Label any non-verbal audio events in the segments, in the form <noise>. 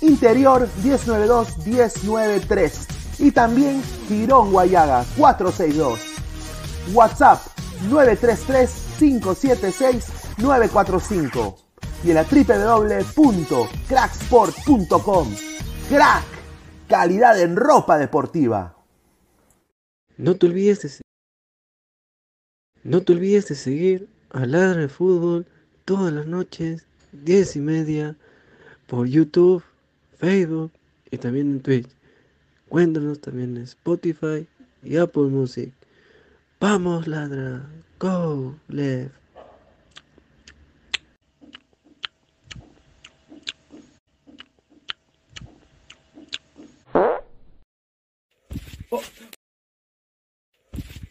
Interior 192-193 y también Girón Guayaga 462. WhatsApp 933-576-945 y en la www.cracksport.com. Crack, calidad en ropa deportiva. No te olvides de, no te olvides de seguir a Ladra de Fútbol todas las noches, 10 y media, por YouTube, Facebook y también en Twitch. Cuéntanos también en Spotify y Apple Music. Vamos, ladra. Go, left.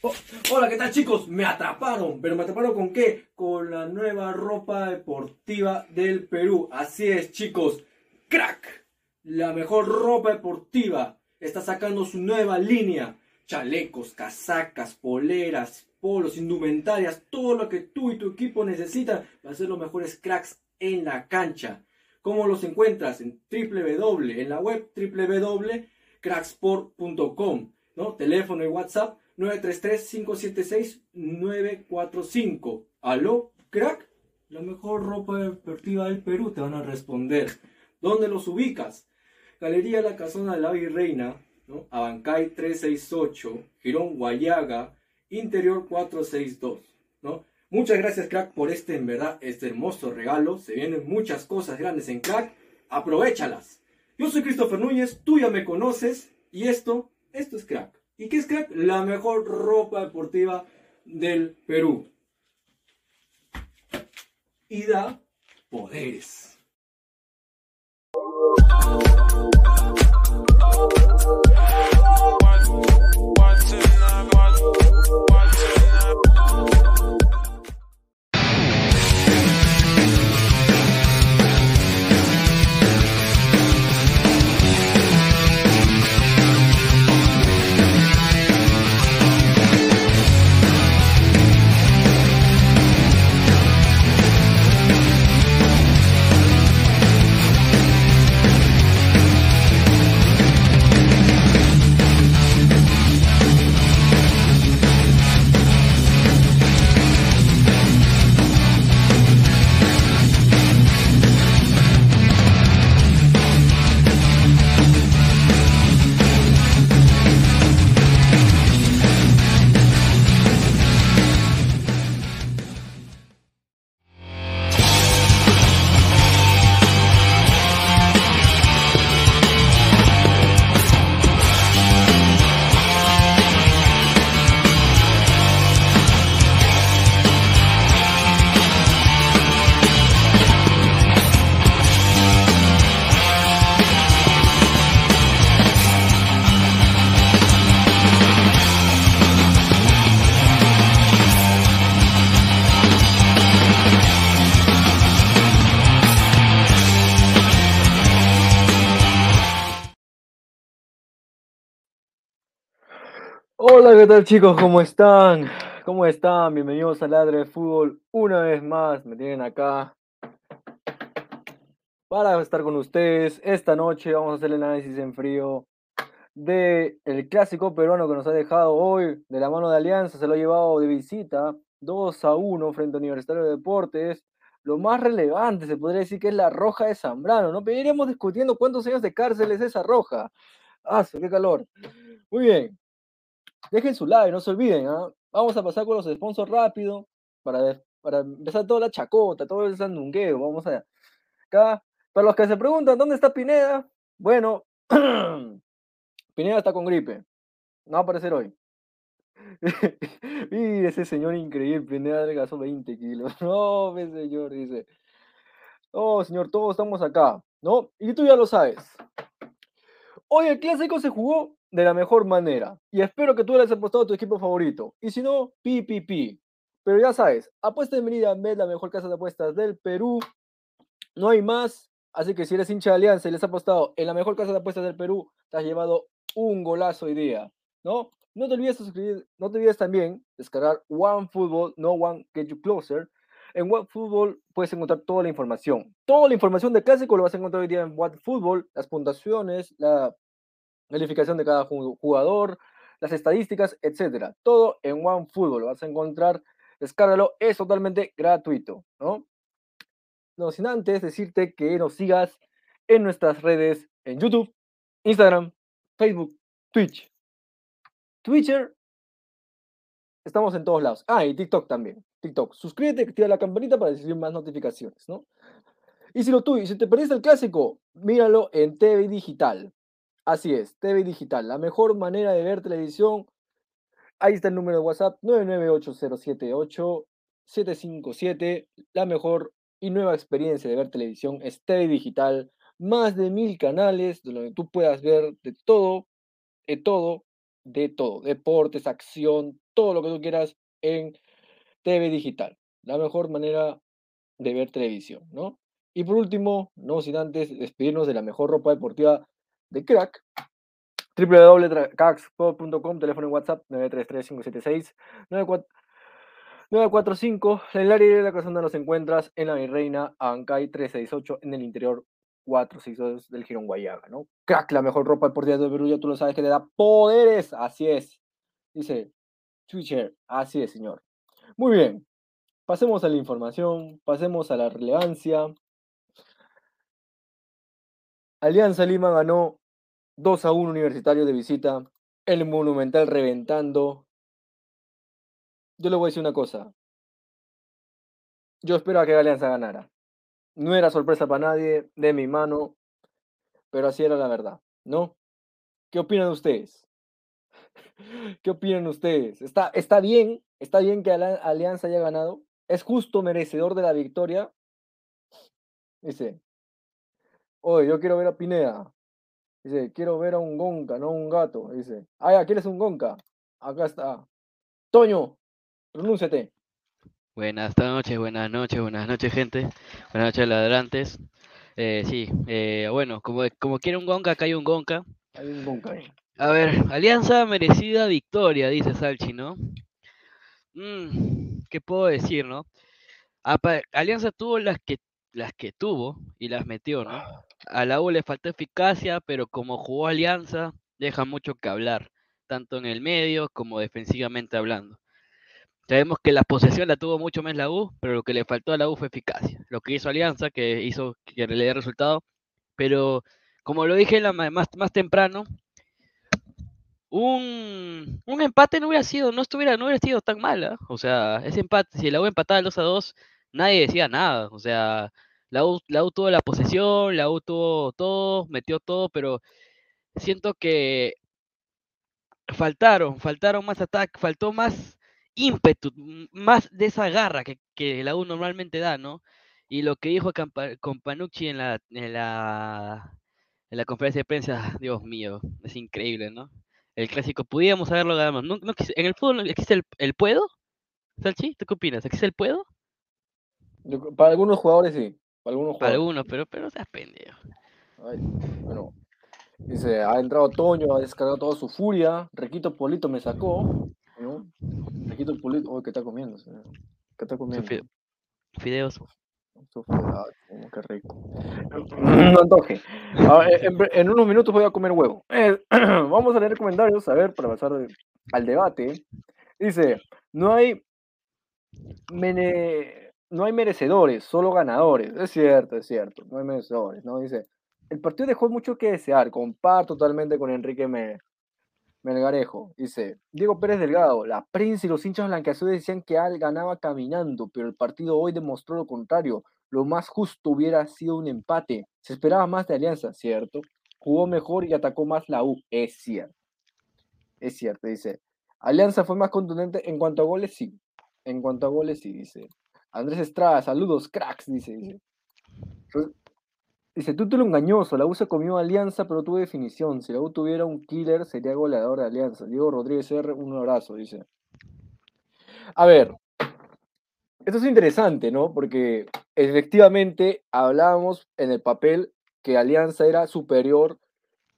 Oh, hola, ¿qué tal chicos? Me atraparon, pero me atraparon con qué? Con la nueva ropa deportiva del Perú. Así es, chicos. Crack, la mejor ropa deportiva, está sacando su nueva línea. Chalecos, casacas, poleras, polos, indumentarias, todo lo que tú y tu equipo necesitan para ser los mejores cracks en la cancha. ¿Cómo los encuentras? En www, en la web www.cracksport.com, ¿no? Teléfono y WhatsApp 933-576-945. ¿Aló, crack? La mejor ropa deportiva del Perú te van a responder. ¿Dónde los ubicas? Galería La Casona de la Virreina, ¿no? Abancay 368, Girón Guayaga, Interior 462, ¿no? Muchas gracias, crack, por este, en verdad, este hermoso regalo. Se vienen muchas cosas grandes en crack. Aprovechalas. Yo soy Christopher Núñez, tú ya me conoces, y esto, esto es crack. ¿Y qué es crack? La mejor ropa deportiva del Perú. Y da poderes. Hola, ¿qué tal chicos? ¿Cómo están? ¿Cómo están? Bienvenidos a Ladre de Fútbol. Una vez más me tienen acá para estar con ustedes. Esta noche vamos a hacer el análisis en frío del el clásico peruano que nos ha dejado hoy de la mano de Alianza. Se lo ha llevado de visita 2 a 1 frente a Universitario de Deportes. Lo más relevante se podría decir que es la roja de Zambrano. No Pero discutiendo cuántos años de cárcel es esa roja. ¡Ah, qué calor! Muy bien. Dejen su like, no se olviden. ¿ah? Vamos a pasar con los sponsors rápido para, para empezar toda la chacota, todo el sandungueo. Vamos a acá. Para los que se preguntan dónde está Pineda, bueno, <clears throat> Pineda está con gripe. No va a aparecer hoy. <laughs> y ese señor increíble, Pineda adelgazó 20 kilos. <laughs> No, ese señor dice. Oh, señor, todos estamos acá. ¿no? Y tú ya lo sabes. Hoy el clásico se jugó de la mejor manera. Y espero que tú le hayas apostado a tu equipo favorito. Y si no, pi, pi, pi. Pero ya sabes, apuesta en Meridian la mejor casa de apuestas del Perú. No hay más. Así que si eres hincha de Alianza y les has apostado en la mejor casa de apuestas del Perú, te has llevado un golazo hoy día, ¿no? No te olvides suscribir, no te olvides también descargar OneFootball, no One Get You Closer. En OneFootball puedes encontrar toda la información. Toda la información de clásico lo vas a encontrar hoy día en OneFootball, las puntuaciones, la calificación de cada jugador, las estadísticas, etcétera. Todo en OneFootball lo vas a encontrar. Descárgalo, es totalmente gratuito, ¿no? No sin antes decirte que nos sigas en nuestras redes en YouTube, Instagram, Facebook, Twitch, Twitter. Estamos en todos lados. Ah, y TikTok también. TikTok. Suscríbete, activa la campanita para recibir más notificaciones, ¿no? Y si lo tú, y si te perdiste el clásico, míralo en TV Digital. Así es, TV Digital, la mejor manera de ver televisión. Ahí está el número de WhatsApp, 998078757. La mejor y nueva experiencia de ver televisión es TV Digital. Más de mil canales donde tú puedas ver de todo, de todo, de todo. Deportes, acción, todo lo que tú quieras en TV Digital. La mejor manera de ver televisión, ¿no? Y por último, no sin antes despedirnos de la mejor ropa deportiva de crack. www.cracksport.com, teléfono en WhatsApp 933-576-945. En el área de la casa donde nos encuentras en la Virreina, Ancay 368, en el interior 462 del Girón Guayaga, ¿no? Crack, la mejor ropa deportiva de Perú, tú lo sabes que te da poderes, así es. Dice Twitcher, así es, señor. Muy bien, pasemos a la información, pasemos a la relevancia. Alianza Lima ganó 2 a 1 Universitario de visita. El Monumental reventando. Yo le voy a decir una cosa. Yo esperaba que Alianza ganara. No era sorpresa para nadie, de mi mano, pero así era la verdad, ¿no? ¿Qué opinan ustedes? <laughs> ¿Qué opinan ustedes? ¿Está, está bien? ¿Está bien que Alianza haya ganado? ¿Es justo merecedor de la victoria? Dice, Oye, yo quiero ver a Pineda. Dice, quiero ver a un gonca, no un gato. Dice, ah, ya, ¿quieres un gonca? Acá está. Toño, pronúnciate. Buenas noches, buenas noches, buenas noches, gente. Buenas noches, ladrantes. Eh, sí, eh, bueno, como, como quiere un gonca, acá hay un gonca. Hay un gonca. A ver, Alianza merecida victoria, dice Salchi, ¿no? Mm, ¿Qué puedo decir, no? Alianza tuvo las que, las que tuvo y las metió, ¿no? a la U le faltó eficacia, pero como jugó Alianza, deja mucho que hablar, tanto en el medio como defensivamente hablando. Sabemos que la posesión la tuvo mucho más la U, pero lo que le faltó a la U fue eficacia. Lo que hizo Alianza, que hizo que le dé resultado, pero como lo dije más, más temprano, un, empate no hubiera sido, no estuviera, no hubiera sido tan mala. O sea, ese empate, si la U empataba 2 a 2, nadie decía nada. O sea, la U, tuvo la posesión, la U tuvo todo, metió todo, pero siento que faltaron, faltaron más ataque, faltó más ímpetu, más de esa garra que, que, la U normalmente da, ¿no? Y lo que dijo con Panucci en la, en la, en la conferencia de prensa, Dios mío, es increíble, ¿no? El clásico, podíamos haberlo ganado. No, en el fútbol existe el, el puedo, Salchi, ¿tú qué opinas? ¿Existe el puedo? Para algunos jugadores sí. Para algunos, algunos pero, pero seas pendejo. bueno, dice, ha entrado Toño, ha descargado toda su furia. Requito Polito me sacó. ¿no? Requito Polito, oh, ¿qué está comiendo? ¿Qué está comiendo? Fideos. Qué rico. No antoje. en, unos minutos voy a comer huevo. Eh, <clears throat> vamos a leer comentarios, a ver, para pasar al debate. Dice, no hay mene, no hay merecedores, solo ganadores. Es cierto, es cierto, no hay merecedores, ¿no? Dice, el partido dejó mucho que desear, comparto totalmente con Enrique Melgarejo. Dice, Diego Pérez Delgado, la prensa y los hinchas blanqueazules decían que Al ganaba caminando, pero el partido hoy demostró lo contrario. Lo más justo hubiera sido un empate. Se esperaba más de Alianza, ¿cierto? Jugó mejor y atacó más la U, es cierto. Es cierto, dice. Alianza fue más contundente en cuanto a goles, sí. En cuanto a goles, sí, dice. Andrés Estrada, saludos, cracks, dice. Dice, título engañoso, la U se comió Alianza, pero tuvo definición. Si la U tuviera un killer, sería goleador de Alianza. Diego Rodríguez R, un abrazo, dice. A ver, esto es interesante, ¿no? Porque efectivamente hablábamos en el papel que Alianza era superior,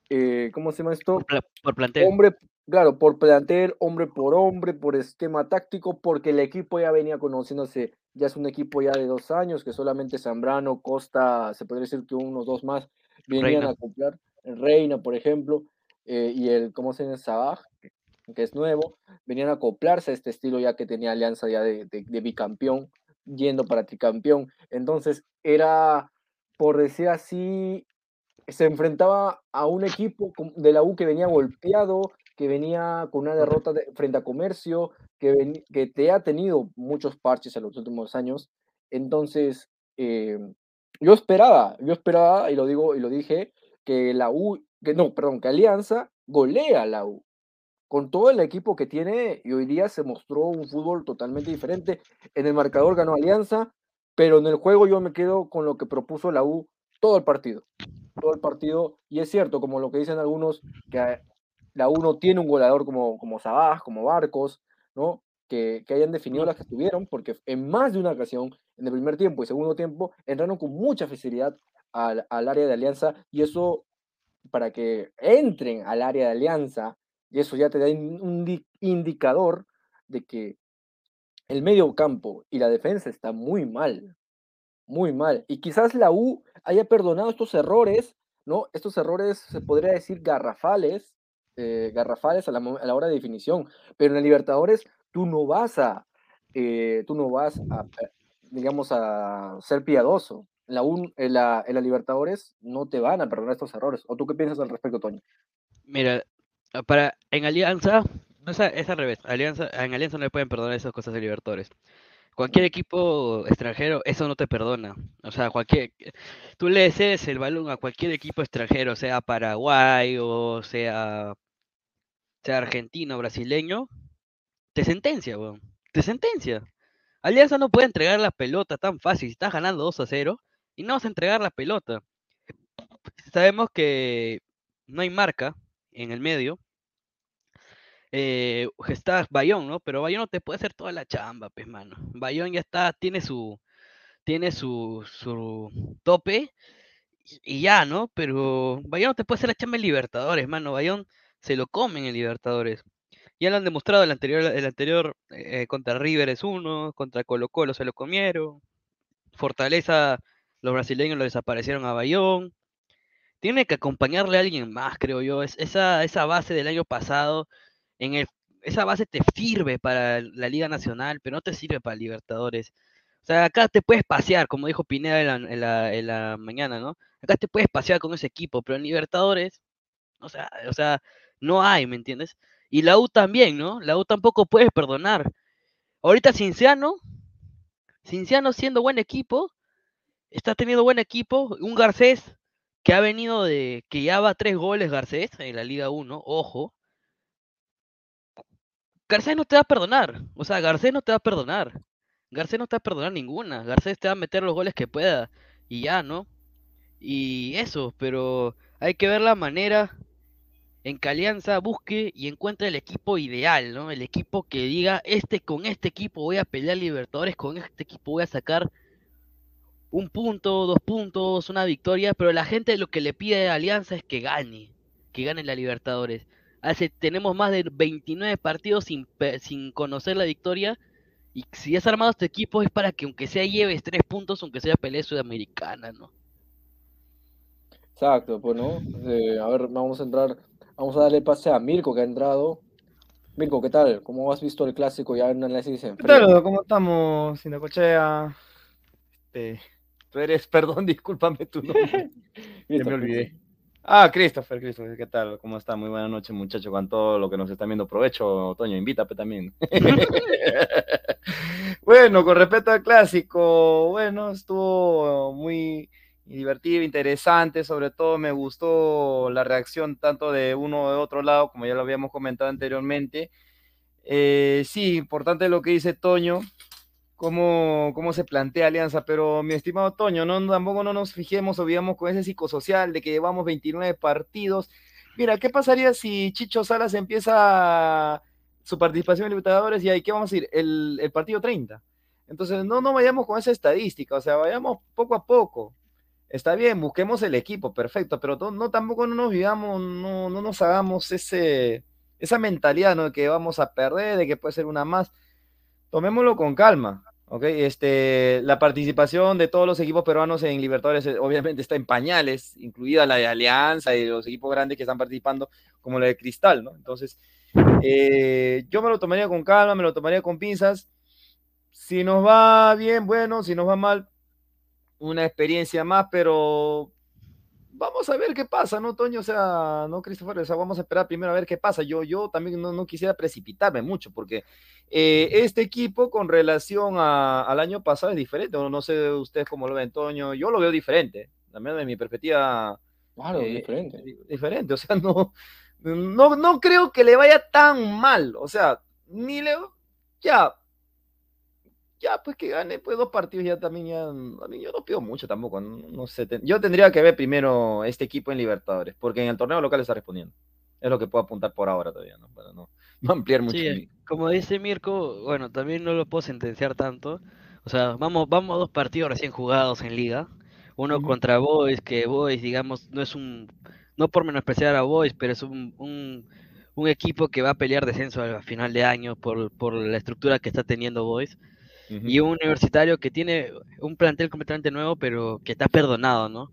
eh, ¿cómo se llama esto? Por, por plantel. Hombre, claro, por plantel, hombre por hombre, por esquema táctico, porque el equipo ya venía conociéndose, ya es un equipo ya de dos años, que solamente Zambrano, Costa, se podría decir que unos dos más venían Reina. a acoplar, Reina, por ejemplo, eh, y el, ¿cómo se llama? Sabaj, que- es nuevo, venían a acoplarse a este estilo ya que tenía Alianza ya de, de- de bicampeón, yendo para tricampeón. Entonces era, por decir así, se enfrentaba a un equipo de la U que venía golpeado, que venía con una derrota de- frente a Comercio, que, que te ha tenido muchos parches en los últimos años. Entonces, eh, yo esperaba, yo esperaba, y lo digo, y lo dije, que la U, que no, perdón, que Alianza golea a la U. Con todo el equipo que tiene, y hoy día se mostró un fútbol totalmente diferente. En el marcador ganó Alianza, pero en el juego yo me quedo con lo que propuso la U todo el partido todo el partido. Y es cierto, como lo que dicen algunos, que a- la U no tiene un goleador como, como Sabaj, como Barcos, ¿no? Que, que hayan definido las que estuvieron, porque en más de una ocasión, en el primer tiempo y segundo tiempo, entraron con mucha facilidad al, al área de alianza y eso, para que entren al área de alianza, y eso ya te da un di- indicador de que el medio campo y la defensa está muy mal, muy mal. Y quizás la U haya perdonado estos errores, ¿no? Estos errores se podría decir garrafales, eh, garrafales a la, hora de definición. Pero en la Libertadores tú no vas a, eh, tú no vas a, eh, digamos, a ser piadoso. La, U- en la, en la Libertadores no te van a perdonar estos errores. ¿O tú qué piensas al respecto, Toño? Mira, para en Alianza, no es, es al revés. Alianza, en Alianza no le pueden perdonar esas cosas de Libertadores. Cualquier equipo extranjero, eso no te perdona. O sea, cualquier, tú le cedes el balón a cualquier equipo extranjero, sea Paraguay o sea, sea argentino, brasileño, te sentencia, weón. Te sentencia. Alianza no puede entregar la pelota tan fácil. Estás ganando 2 a 0 y no vas a entregar la pelota. Sabemos que no hay marca en el medio. Eh, <laughs> está Bayón, ¿no? Pero Bayón no te puede hacer toda la chamba, pues, mano. Bayón ya está, tiene su, tiene su, su tope y ya, ¿no? Pero Bayón no te puede hacer la chamba en Libertadores, mano. Bayón se lo comen en Libertadores. Ya lo han demostrado el anterior, el anterior eh, contra River es uno, contra Colo Colo se lo comieron. Fortaleza, los brasileños lo desaparecieron a Bayón. Tiene que acompañarle a alguien más, creo yo. Es, esa, esa base del año pasado, en el, esa base te sirve para la Liga Nacional, pero no te sirve para Libertadores. O sea, acá te puedes pasear, como dijo Pineda en la, en la, en la mañana, ¿no? Acá te puedes pasear con ese equipo, pero en Libertadores, o sea, o sea, no hay, ¿me entiendes? Y la U también, ¿no? La U tampoco puedes perdonar. Ahorita Cinciano, Cinciano siendo buen equipo, está teniendo buen equipo, un Garcés que ha venido de, que ya va tres goles Garcés en la Liga 1, ojo. Garcés no te va a perdonar, o sea, Garcés no te va a perdonar. Garcés no te va a perdonar ninguna, Garcés te va a meter los goles que pueda y ya, ¿no? Y eso, pero hay que ver la manera en que Alianza busque y encuentre el equipo ideal, ¿no? El equipo que diga, este con este equipo voy a pelear Libertadores, con este equipo voy a sacar un punto, dos puntos, una victoria, pero la gente lo que le pide a Alianza es que gane, que gane la Libertadores. Hace, tenemos más de 29 partidos sin, sin conocer la victoria y si has armado este equipo es para que aunque sea lleves tres puntos, aunque sea pelea sudamericana, ¿no? Exacto, pues, ¿no? Eh, a ver, vamos a entrar, vamos a darle pase a Mirko que ha entrado. Mirko, ¿qué tal? ¿Cómo has visto el clásico ya en análisis en ¿Qué tal? ¿Cómo estamos? Sinacochea. Este, tú eres, <laughs> perdón, discúlpame tu nombre. <laughs> Ya me olvidé. Ah, Christopher, Christopher, ¿qué tal? ¿Cómo está? Muy buena noche, muchachos, con todo lo que nos están viendo. Provecho, Toño, invítame también. <laughs> bueno, con respecto al clásico, bueno, estuvo muy divertido, interesante, sobre todo me gustó la reacción tanto de uno o de otro lado, como ya lo habíamos comentado anteriormente. Eh, sí, importante lo que dice Toño, cómo, cómo se plantea Alianza, pero mi estimado Toño, no, tampoco no nos fijemos o vivamos con ese psicosocial de que llevamos 29 partidos. Mira, ¿qué pasaría si Chicho Salas empieza su participación en Libertadores y ahí, ¿qué vamos a decir? El, el partido 30. Entonces, no, no vayamos con esa estadística, o sea, vayamos poco a poco. Está bien, busquemos el equipo, perfecto, pero no, tampoco no nos vivamos, no, no nos hagamos ese, esa mentalidad. De que vamos a perder, de que puede ser una más. Tomémoslo con calma, ¿ok? Este, la participación de todos los equipos peruanos en Libertadores eh, obviamente está en pañales, incluida la de Alianza y los equipos grandes que están participando, como la de Cristal, ¿no? Entonces, eh, yo me lo tomaría con calma, me lo tomaría con pinzas. Si nos va bien, bueno, si nos va mal, una experiencia más, pero vamos a ver qué pasa, ¿no, Toño? O sea, no, Christopher, o sea, vamos a esperar primero a ver qué pasa. Yo, yo también no, no quisiera precipitarme mucho, porque eh, este equipo con relación a, al año pasado es diferente. No, no sé ustedes cómo lo ven, Toño. Yo lo veo diferente, también de mi perspectiva. Claro, eh, diferente. Diferente, o sea, <laughs> no, no, no creo que le vaya tan mal. O sea, ni le. Ya, ya pues que gane pues dos partidos ya también ya a mí yo no pido mucho tampoco no, no sé ten- yo tendría que ver primero este equipo en Libertadores porque en el torneo local está respondiendo es lo que puedo apuntar por ahora todavía no para no, <laughs> no ampliar mucho Sí, mi- como dice Mirko, bueno, también no lo puedo sentenciar tanto. O sea, vamos, vamos a dos partidos recién jugados en liga. Uno Ujú. contra Boys, que Boys, digamos, no es un, no por menospreciar a Boys, pero es un, un, un equipo que va a pelear descenso al final de año por, por la estructura que está teniendo Boys. Y un universitario que tiene un plantel completamente nuevo, pero que está perdonado, ¿no?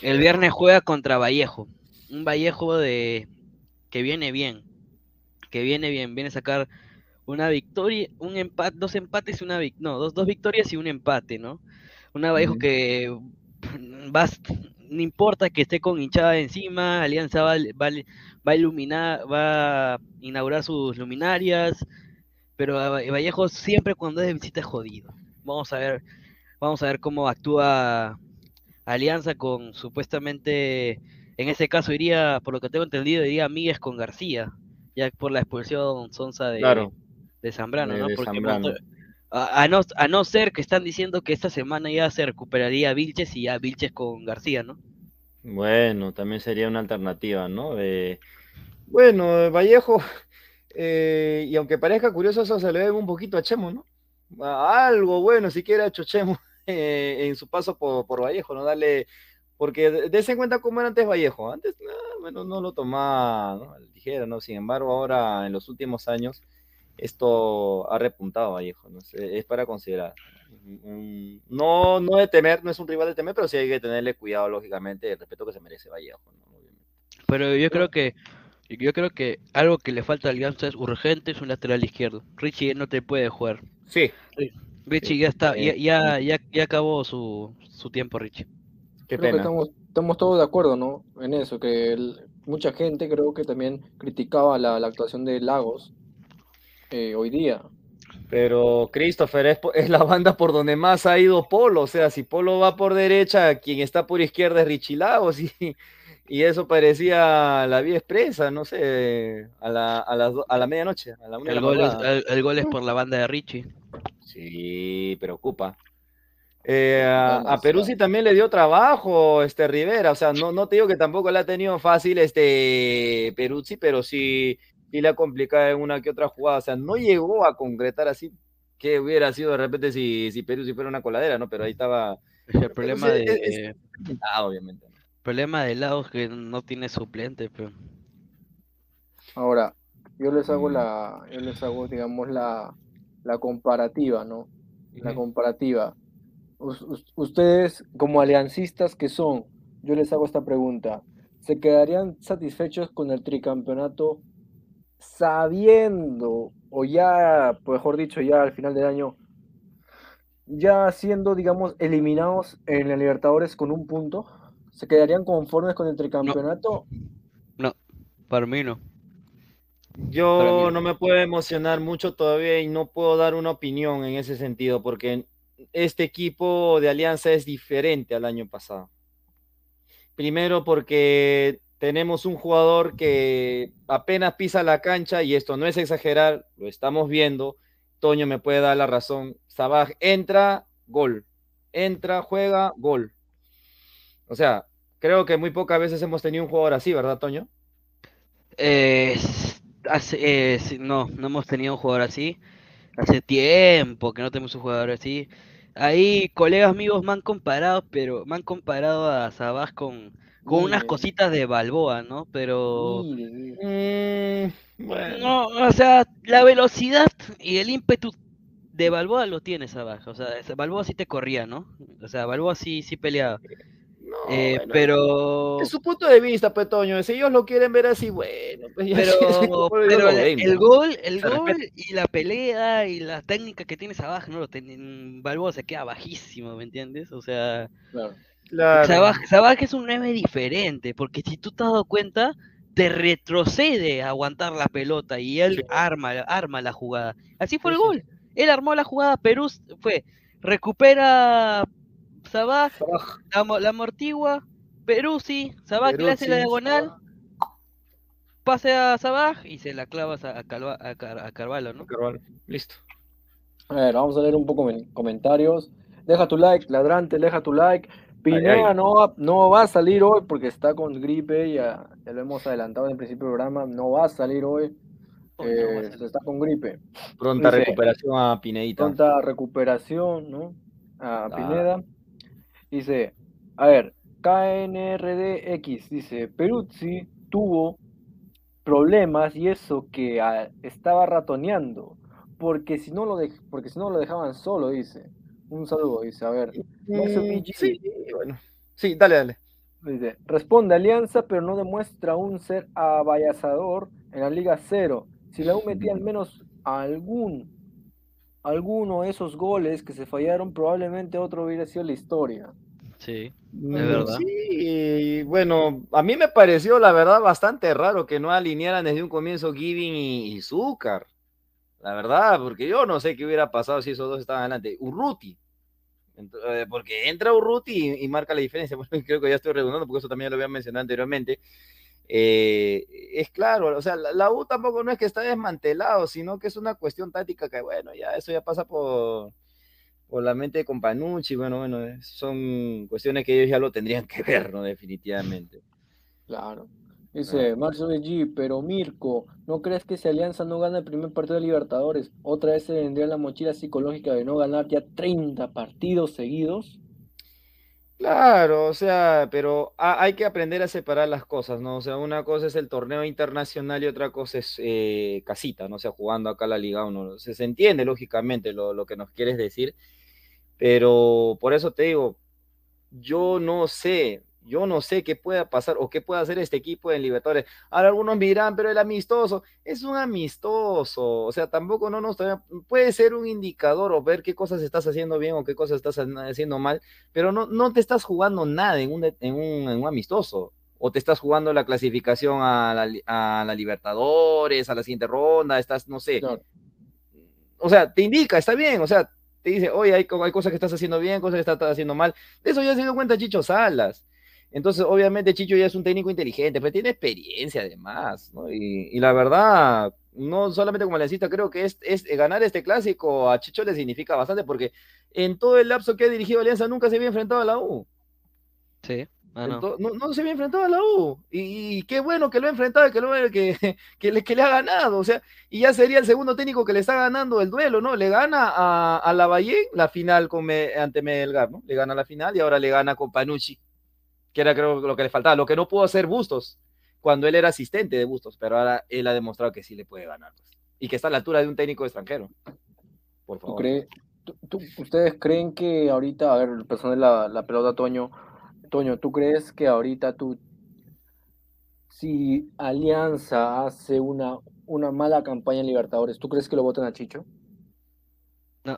El viernes juega contra Vallejo. Un Vallejo de que viene bien. Que viene bien. Viene a sacar una victoria, un empate, dos empates y una no, dos, dos victorias y un empate, ¿no? Una Vallejo que no importa que esté con hinchada encima, Alianza va, va, va a iluminar, va a inaugurar sus luminarias, pero Vallejo siempre cuando es de visita es jodido. Vamos a ver, vamos a ver cómo actúa Alianza con supuestamente, en ese caso iría, por lo que tengo entendido, iría Míguez con García, ya por la expulsión sonsa de, Claro. de Zambrano, ¿no? de Porque Zambrano. a, a no, a no ser que están diciendo que esta semana ya se recuperaría Vilches y ya Vilches con García, ¿no? bueno también sería una alternativa no De- bueno eh, Vallejo eh, y aunque parezca curioso eso se le debe un poquito a Chemo no A- algo bueno siquiera ha hecho Chemo <laughs> eh, en su paso por, por Vallejo no darle Porque des en cuenta cómo era antes Vallejo. Antes, ah, bueno, no lo tomaba ¿no? ligera, ¿no? Sin embargo, ahora en los últimos años, esto ha repuntado Vallejo, ¿no? Es, es para considerar. No, no de temer, no es un rival de temer, pero sí hay que tenerle cuidado, lógicamente, el respeto que se merece Vallejo, ¿no? Pero yo creo que yo creo que algo que le falta a Alianza es urgente es un lateral izquierdo. Richie no te puede jugar. Sí, Richie ya está, ya, ya, ya, ya acabó su, su tiempo, Richie. qué Creo que pena. estamos, estamos todos de acuerdo, ¿no? En eso, que el- mucha gente creo que también criticaba la, la actuación de Lagos eh, hoy día. Pero Christopher es, la banda por donde más ha ido Polo. O sea, si Polo va por derecha, quien está por izquierda es Richie Lagos. <laughs> Y, y eso parecía la vía expresa, no sé, a la, a las do- a la medianoche, a la una El la gol, es, el, el gol es por la banda de Richie. Sí, preocupa. Eh, a. Peruzzi también le dio trabajo este Rivera, o sea, no, no te digo que tampoco le ha tenido fácil este Peruzzi, pero sí, sí le ha complicado en una que otra jugada, o sea, no llegó a concretar así que hubiera sido de repente si, si Peruzzi fuera una coladera, ¿no? Pero ahí estaba <laughs> El problema es- de obviamente. Problema de Lagos que no tiene suplente, pero Ahora, yo les hago Mm. la, yo les hago, digamos, la, la comparativa, ¿no? La comparativa. Us- us- ustedes, como aliancistas que son, yo les hago esta pregunta. ¿Se quedarían satisfechos con el tricampeonato sabiendo, o ya, mejor dicho, ya al final del año, ya siendo, digamos, eliminados en la Libertadores con un punto? ¿Se quedarían conformes con el tricampeonato? para mí no. Yo mí- no me puedo emocionar mucho todavía y no puedo dar una opinión en ese sentido, porque este equipo de Alianza es diferente al año pasado. Primero porque tenemos un jugador que apenas pisa la cancha, y esto no es exagerar, lo estamos viendo, Toño me puede dar la razón. Sabaj entra, gol. Entra, juega, gol. O sea, creo que muy pocas veces hemos tenido un jugador así, ¿verdad, Toño? Eh, hace, eh, no, no hemos tenido un jugador así. Hace tiempo que no tenemos un jugador así. Ahí colegas míos me han comparado, pero me han comparado a Sabaj con, con unas cositas de Balboa, ¿no? Pero. Mm, bueno. no, o sea, la velocidad y el ímpetu de Balboa lo tiene Sabaj. O sea, Balboa sí te corría, ¿no? O sea, Balboa sí, sí peleaba. No, Eh, bueno, pero Es su punto de vista, Petoño. Si ellos lo quieren ver así, bueno. Pues ya Pero, <laughs> pero lo el, ven, el ¿no? gol, el Se gol y la pelea y la técnica que tienes abajo, no lo ten- Balboa se queda bajísimo, ¿me entiendes? O sea, Claro. Claro. Sabaj, Sabaj es un 9 diferente, porque si tú te has dado cuenta, te retrocede a aguantar la pelota y él Sí. arma, arma la jugada. Así fue Sí, el sí, gol. Él armó la jugada, Perú fue, recupera Sabaj, la, la amortigua, Perú sí, Sabaj le hace la Peruzzi, diagonal, pase a Sabaj y se la clavas a, a, Calva- a Car- a Carvalho, ¿no? Carvalho. Listo. A ver, vamos a leer un poco men- comentarios. Deja tu like, ladrante, deja tu like. Pineda. No, va, no va a salir hoy porque está con gripe, ya, ya lo hemos adelantado en el principio del programa, no va a salir hoy, no eh, salir. está con gripe. Pronta Dice- recuperación a Pineita. Pronta recuperación, ¿no? A Ah. Pineda. Dice, a ver, KNRDX dice, Peruzzi tuvo problemas y eso que ah, estaba ratoneando, porque si no lo porque si no lo dejaban solo, dice. Un saludo, dice, a ver. Mm, PG. sí, bueno. Sí, dale, dale. Dice, responde Alianza, pero no demuestra un ser abayazador en la Liga Cero. Si la U metía al menos algún, alguno de esos goles que se fallaron, probablemente otro hubiera sido la historia. Sí, Mm, es verdad. Sí, bueno, a mí me pareció la verdad bastante raro que no alinearan desde un comienzo Giving y, y Zúcar. La verdad, porque yo no sé qué hubiera pasado si esos dos estaban adelante. Urruti. Ent- eh, porque entra Urruti y, y marca la diferencia. <laughs> Bueno, creo que ya estoy redundando porque eso también lo había mencionado anteriormente. Eh, es claro, o sea, la, la U tampoco no es que está desmantelado, sino que es una cuestión táctica que, bueno, ya eso ya pasa por, por la mente de Companucci, bueno, bueno, es- son cuestiones que ellos ya lo tendrían que <laughs> ver, ¿no? Definitivamente. Claro. Dice Marcio G, pero Mirko, ¿no crees que si Alianza no gana el primer partido de Libertadores, otra vez se vendría la mochila psicológica de no ganar ya 30 partidos seguidos? Claro, o sea, pero ha- hay que aprender a separar las cosas, ¿no? O sea, una cosa es el torneo internacional y otra cosa es eh, casita, ¿no? O sea, jugando acá la Liga 1. Se, se entiende, lógicamente, lo, lo que nos quieres decir, pero por eso te digo, yo no sé, yo no sé qué pueda pasar o qué puede hacer este equipo en Libertadores. Ahora algunos me dirán, pero el amistoso es un amistoso, o sea, tampoco no nos puede ser un indicador o ver qué cosas estás haciendo bien o qué cosas estás haciendo mal, pero no, no te estás jugando nada en un, en un, en un amistoso. O te estás jugando la clasificación a la, a la Libertadores, a la siguiente ronda, estás, no sé. Claro. O sea, te indica, está bien, o sea, te dice, oye, hay, cosas que estás haciendo bien, cosas que estás haciendo mal. De eso ya se dio cuenta Chicho Salas. Entonces, obviamente, Chicho ya es un técnico inteligente, pero tiene experiencia además, ¿no? Y, la verdad, no solamente como necesita, creo que es, ganar este clásico a Chicho le significa bastante, porque en todo el lapso que ha dirigido Alianza nunca se había enfrentado a la U. Sí. Ah, no. No. no. se había enfrentado a la U. Y, y, qué bueno que lo ha enfrentado y que, lo, que, <laughs> que, le, que le ha ganado. O sea, y ya sería el segundo técnico que le está ganando el duelo, ¿no? Le gana a, a la Valle la final con me, ante Melgar, ¿no? Le gana la final y ahora le gana con Panucci que era creo lo que le faltaba, lo que no pudo hacer Bustos cuando él era asistente de Bustos, pero ahora él ha demostrado que sí le puede ganar pues, y que está a la altura de un técnico extranjero. Por favor. ¿Tú cree, tú, tú, ¿Ustedes creen que ahorita, a ver, persona la, la pelota, Toño, Toño, ¿tú crees que ahorita tú, si Alianza hace una, una mala campaña en Libertadores, ¿tú crees que lo voten a Chicho? No.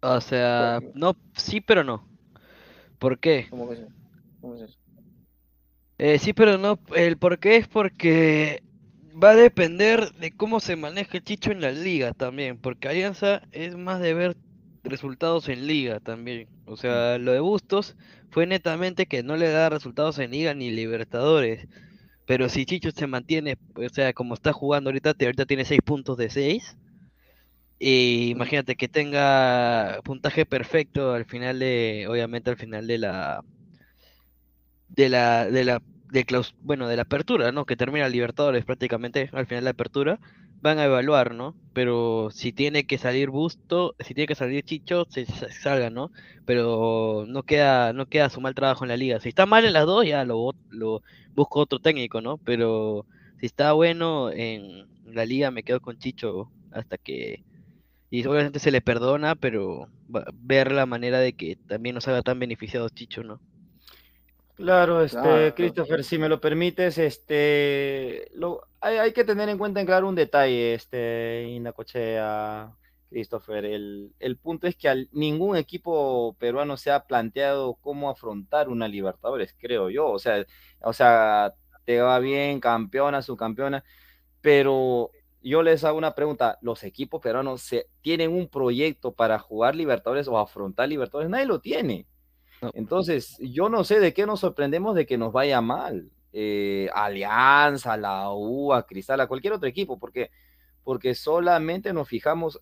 O sea, no, sí, pero no. ¿Por qué? ¿Cómo que sí? ¿Cómo es eso? Eh, sí, pero no. El por qué es porque va a depender de cómo se maneja el Chicho en la liga también. Porque Alianza es más de ver resultados en liga también. O sea, lo de Bustos fue netamente que no le da resultados en liga ni Libertadores. Pero si Chicho se mantiene, o sea, como está jugando ahorita, ahorita tiene 6 puntos de 6. Y imagínate que tenga puntaje perfecto al final de, obviamente al final de la, de la, de la, de claus- bueno, de la apertura, ¿no? Que termina Libertadores prácticamente al final de la apertura, van a evaluar, ¿no? Pero si tiene que salir Busto, si tiene que salir Chicho, se, salga, ¿no? Pero no queda, no queda su mal trabajo en la liga. Si está mal en las dos, ya lo, lo busco otro técnico, ¿no? Pero si está bueno en la liga, me quedo con Chicho hasta que y obviamente se le perdona, pero ver la manera de que también nos haga tan beneficiados Chicho, ¿no? Claro, este, Claro. Christopher, si me lo permites, este, lo, hay, hay que tener en cuenta en claro un detalle, este, Inacochea, Christopher, el, el punto es que al, ningún equipo peruano se ha planteado cómo afrontar una Libertadores, creo yo, o sea, o sea, te va bien, campeona, subcampeona, pero yo les hago una pregunta, ¿los equipos peruanos se, tienen un proyecto para jugar Libertadores o afrontar Libertadores? Nadie lo tiene. No. Entonces, yo no sé de qué nos sorprendemos de que nos vaya mal. Eh, Alianza, la U, a Cristal, a cualquier otro equipo, porque, porque solamente nos fijamos,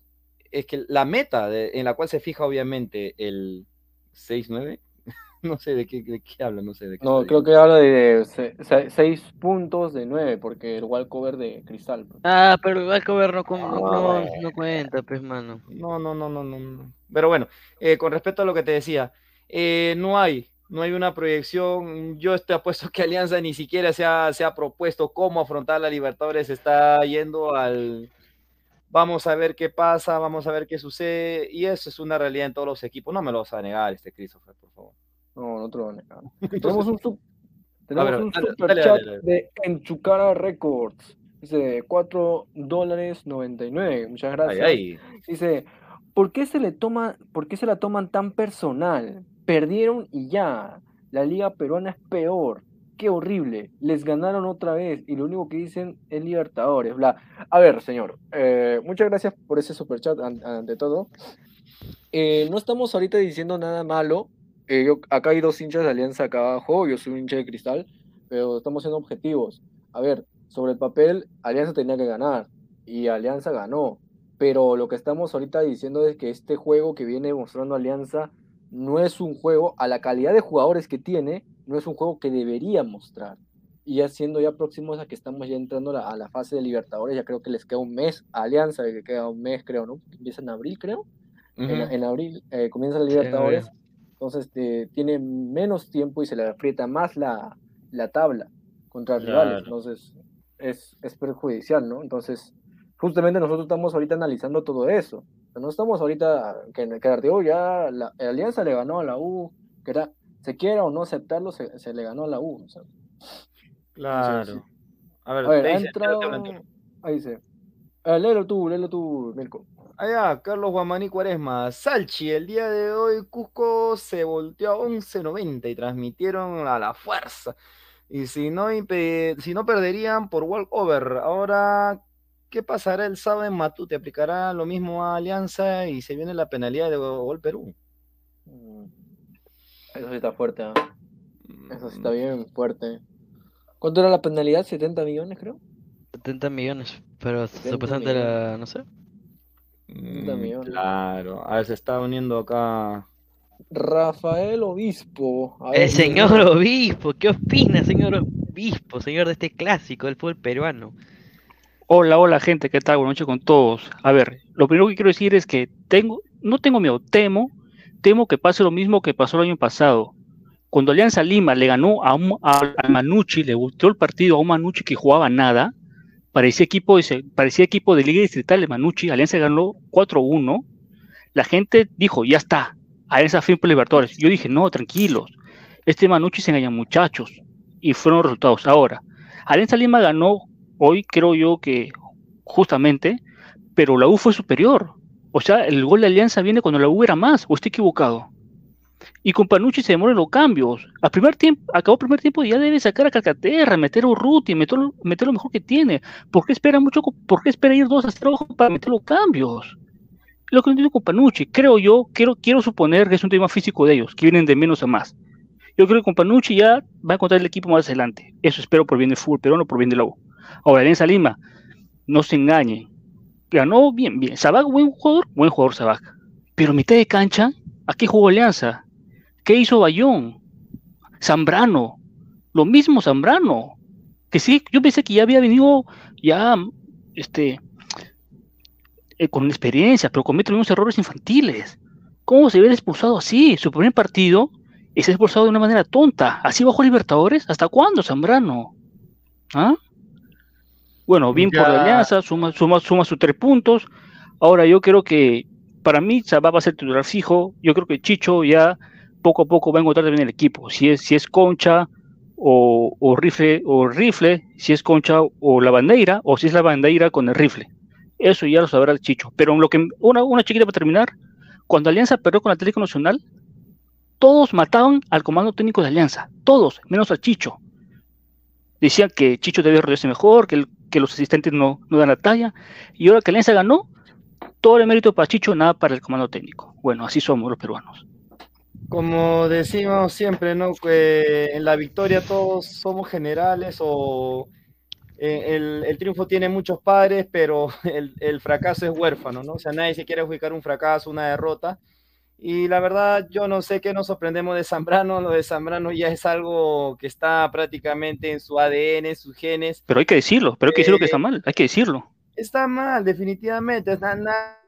es que la meta de- en la cual se fija obviamente el 6-9, <laughs> no sé de qué, de qué habla, no sé de qué. No, creo que habla de se- se- seis puntos de nueve, porque el walkover de Cristal. pues. Ah, pero el Vancouver no, no, Ah, no- no cuenta, pues, mano. No, no, no, no, no, no. Pero bueno, eh, con respecto a lo que te decía, eh, no hay, no hay una proyección. Yo estoy apuesto que Alianza ni siquiera se ha, se ha propuesto cómo afrontar la Libertadores, está yendo al vamos a ver qué pasa, vamos a ver qué sucede, y eso es una realidad en todos los equipos. No me lo vas a negar, este Christopher, por favor. No, no te lo voy a negar. <laughs> Tenemos un, sub- A tenemos ver, un dale, super dale, chat dale, de Enchucara Records. Dice 4 dólares 99. Muchas Ay, gracias. ay. Dice, ¿por qué se le toma, por qué se la toman tan personal? Perdieron y ya. La liga peruana es peor. Qué horrible. Les ganaron otra vez y lo único que dicen es Libertadores. Bla. A ver, señor. eh, muchas gracias por ese superchat an- ante todo. Eh, no estamos ahorita diciendo nada malo. Eh, acá hay dos hinchas de Alianza acá abajo. Yo soy un hincha de cristal. Pero estamos siendo objetivos. A ver, sobre el papel, Alianza tenía que ganar. Y Alianza ganó. Pero lo que estamos ahorita diciendo es que este juego que viene mostrando Alianza no es un juego, a la calidad de jugadores que tiene, no es un juego que debería mostrar. Y ya siendo ya próximos a que estamos ya entrando a la, a la fase de Libertadores, ya creo que les queda un mes a Alianza, que queda un mes, creo, ¿no? Empieza en abril, creo. En, abril eh, comienza la Sí, Libertadores. abril. Entonces eh, tiene menos tiempo y se le aprieta más la, la tabla contra rivales. Claro. Entonces es, es perjudicial, ¿no? Entonces, justamente nosotros estamos ahorita analizando todo eso. No estamos ahorita que, que Arteo ya la, la Alianza le ganó a la U, que era, se quiera o no aceptarlo, se, se le ganó a la U. o sea. Claro. A ver, A ver, dice, espérate. Ahí dice. Ah, léelo tú, léelo tú, Mirko. Allá, Carlos Guamaní Cuaresma. Salchi, el día de hoy Cusco se volteó a 11.90 y transmitieron a la fuerza. Y si no, si no perderían por walkover. Ahora, ¿qué pasará el sábado en Matute? ¿Aplicará lo mismo a Alianza y se viene la penalidad de Gol Perú? Mm, Eso sí está fuerte, ¿ah? Eso sí está Mm, bien fuerte. ¿Cuánto era la penalidad? ¿70 millones, creo? 70 millones, pero 70 supuestamente la, no sé. mm, millones. Claro, a ver, se está uniendo acá. Rafael Obispo. Ver, El señor "No, obispo, ¿qué opina, señor obispo, señor de este clásico del fútbol peruano? Hola, hola gente, ¿qué tal? Buenas noches con todos. A ver, lo primero que quiero decir es que tengo, no tengo miedo, temo, temo que pase lo mismo que pasó el año pasado. Cuando Alianza Lima le ganó a, un, Manucci, le gustó el partido a un Manucci que jugaba nada, parecía equipo, parecía equipo de Liga Distrital de Manucci, Alianza ganó 4-1, la gente dijo, ya está, Alianza fin por Libertadores. Yo dije, no, tranquilos, este Manucci se engaña muchachos, y fueron los resultados. Ahora, Alianza Lima ganó hoy creo yo que justamente, pero la U fue superior. O sea, el gol de Alianza viene cuando la U era más, o estoy equivocado. Y con Panucci se demoran los cambios. Al primer tiempo, acabó el primer tiempo y ya debe sacar a Calcaterra, meter a Urruti, meter, meter lo mejor que tiene. ¿Por qué espera mucho? ¿Por qué espera ir 2 a 0 para meter los cambios? Lo que entiendo con Panucci, creo yo, quiero, quiero suponer que es un tema físico de ellos, que vienen de menos a más. Yo creo que con Panucci ya va a encontrar el equipo más adelante. Eso espero por bien del fútbol peruano, por bien de la U. Ahora, Alianza Lima, no se engañen. ganó bien, bien. Sabac, buen jugador, buen jugador Sabac. Pero mitad de cancha, aquí jugó Alianza. ¿Qué hizo Bayón? Zambrano. Lo mismo Zambrano. Que sí, yo pensé que ya había venido ya, este, eh, con experiencia, pero comete mismos errores infantiles. ¿Cómo se hubiera expulsado así? Su primer partido es expulsado de una manera tonta. ¿Así bajo Libertadores? ¿Hasta cuándo, Zambrano? ¿Ah? Bueno, bien por la alianza, suma, suma, suma sus tres puntos. Ahora yo creo que para mí Sabá va a ser titular fijo. Yo creo que Chicho ya poco a poco va a encontrar también el equipo. Si es, si es Concha o, o rifle, o rifle, si es Concha o la bandeira, o si es la bandeira con el rifle. Eso ya lo sabrá el Chicho. Pero en lo que una, una chiquita para terminar, cuando Alianza perdió con Atlético Nacional, todos mataban al comando técnico de Alianza, todos, menos al Chicho. Decían que Chicho debía rodearse mejor, que, el- que los asistentes no, no dan la talla, y ahora que Alianza ganó, todo el mérito para Chicho, nada para el comando técnico. Bueno, así somos los peruanos. Como decimos siempre, ¿no? Que en la victoria todos somos generales o eh, el, el triunfo tiene muchos padres, pero <laughs> el, el fracaso es huérfano, ¿no? O sea, nadie se quiere adjudicar un fracaso, una derrota. Y la verdad, yo no sé qué nos sorprendemos de Zambrano. Lo de Zambrano ya es algo que está prácticamente en su ADN, en sus genes. Pero hay que decirlo, pero hay que decirlo que Eh, está mal, hay que decirlo. Está mal, definitivamente. Está nada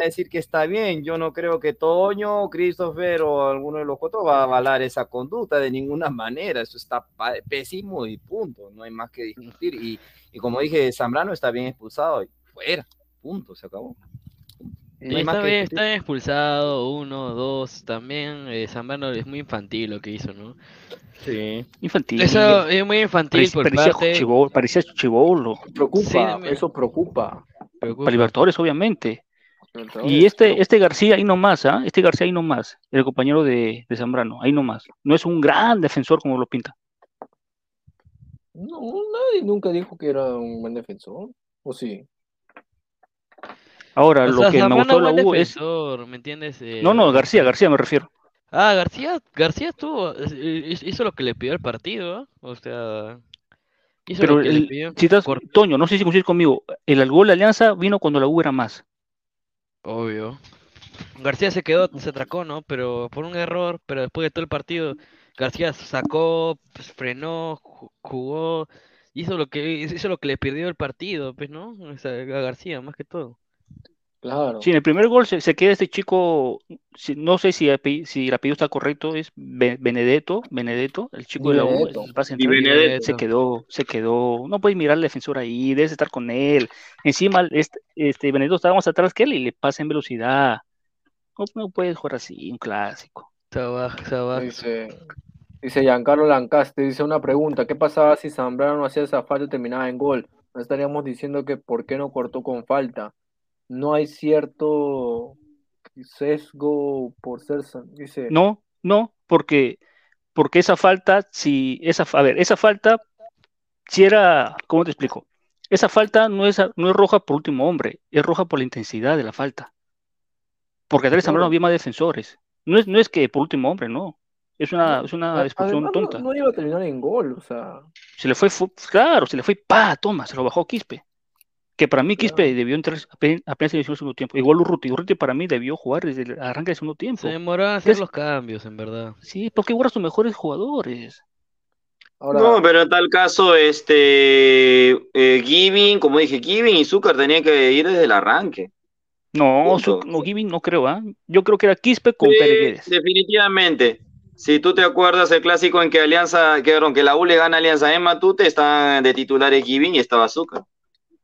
decir que está bien. Yo no creo que Toño, Christopher o alguno de los cuatro va a avalar esa conducta de ninguna manera. Eso está pésimo y punto. No hay más que discutir. Y, y como dije, Zambrano está bien expulsado y fuera. Punto, se acabó. Hay más está que está bien expulsado, uno, dos, también eh, Zambrano es muy infantil lo que hizo, ¿no? Sí. Infantil. Eso es muy infantil Parecía, por parecía parte... parecía chivolo. Preocupa, Sí, eso preocupa. preocupa. Para Libertadores, obviamente. Y Entonces, este, este García ahí nomás, ¿ah? Este García ahí nomás, el compañero de, de Zambrano, ahí nomás. No es un gran defensor como lo pinta. No, nadie nunca dijo que era un buen defensor. ¿O sí? Ahora, O lo sea, que me Zambrano gustó la U es. ¿me entiendes? Eh, No, no, García, García me refiero. Ah, García, García estuvo, hizo lo que le pidió el partido, ¿ah? O sea, hizo Pero lo que le el, pidió. si estás- Cor- Toño, no sé si coincides conmigo. El gol de Alianza vino cuando la U era más. Obvio. García se quedó, se atracó, ¿no? Pero por un error, pero después de todo el partido, García sacó, pues, frenó, ju- jugó, hizo lo que hizo lo que le pidió el partido, pues, ¿no? O sea, a García, más que todo. Claro. Sí, en el primer gol se, se queda este chico, si- no sé si, si el apellido está correcto, es Be- Benedetto, Benedetto, el chico de la U, Benedetto. Benedetto. se quedó, se quedó, no puedes mirar al defensor ahí, debes estar con él. Encima, este, este Benedetto estaba más atrás que él y le pasa en velocidad. No, no puedes jugar así, un clásico. Sabaj, Sabaj. Dice, dice Giancarlo Lancaster, dice una pregunta, ¿qué pasaba si Zambrano no hacía esa falta y terminaba en gol? No estaríamos diciendo que por qué no cortó con falta. No hay cierto sesgo por ser, dice, No, no, porque, porque esa falta, si, esa, a ver, esa falta, si era, ¿cómo te explico? Esa falta no es, no es roja por último hombre, es roja por la intensidad de la falta. Porque atrás Zambrano había más defensores. No es, no es que por último hombre, no. Es una, es una expulsión además tonta. no iba a terminar en gol, o sea, Se le fue, fu- claro, se le fue, pa, toma, se lo bajó Quispe. Que para mí Quispe debió entrar apenas, inició el segundo tiempo. Igual Urruti, Urruti para mí debió jugar desde el arranque del segundo tiempo. Se demoró en hacer los cambios, en verdad. Sí, porque guarda sus mejores jugadores. ahora, No, pero en tal caso, este eh, Giving, como dije, Giving y Zúcar tenían que ir desde el arranque. No, su- no, Giving no creo, ¿ah? Yo creo que era Quispe con Sí, Pérez. definitivamente. Si tú te acuerdas el clásico en que Alianza, que, que la U le gana a Alianza en Matute, están de titulares Giving y estaba Zúcar.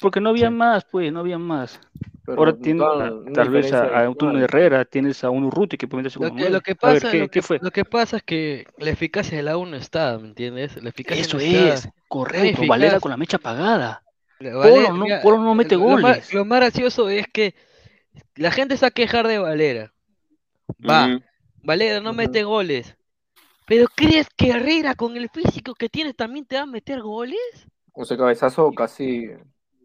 Porque no había Sí. más, pues, no había más. pero Ahora tienes tal vez a, a un. Herrera, tienes a un Urruti que puede meterse Lo como que, lo que A ver, pasa, ¿qué, lo qué que, fue? lo que pasa es que la eficacia de la U no está, ¿me entiendes? La eficacia Eso no está. es, correcto. eficaz. Valera con la mecha apagada. Polo Valera- no, mira, Polo no mete lo más, goles. lo más gracioso es que la gente se va a quejar de Valera. Va, Ujú. Valera no mete goles. Pero ¿crees que Herrera con el físico que tiene también te va a meter goles? O sea, cabezazo casi,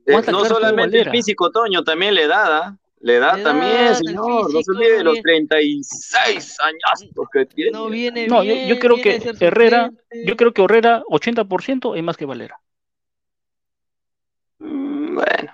Eh, ¿Cuántas no solamente el físico, Toño, también le da, ¿da? Le da Le también, señor. No se olvide de los bien. 36 años que tiene. No viene No, yo, bien, yo creo viene que Herrera, yo creo que Herrera 80% es más que Valera. Mm, Bueno,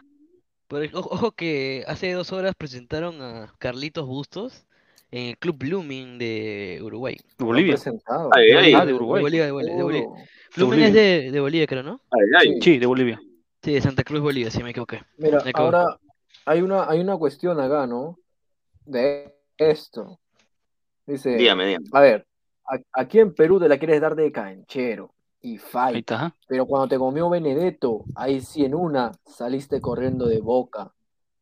Pero ojo, ojo que hace dos horas presentaron a Carlitos Bustos en el Club Blooming de Uruguay. De Bolivia. presentado. Ay, ay. Ah, de Uruguay. Bolivia, de Bolivia. de Bolivia. Oh, Blooming es de, de Bolivia, creo, ¿no? Ay, ay. Sí, de Bolivia. Sí, de Santa Cruz, Bolivia, sí me equivoqué. Mira, Me ahora hay una, hay una cuestión acá, ¿no? De esto. Dice, Dígame, dígame. a ver, a- aquí en Perú te la quieres dar de canchero y fight, pero cuando te comió Benedetto, ahí sí en una saliste corriendo de boca.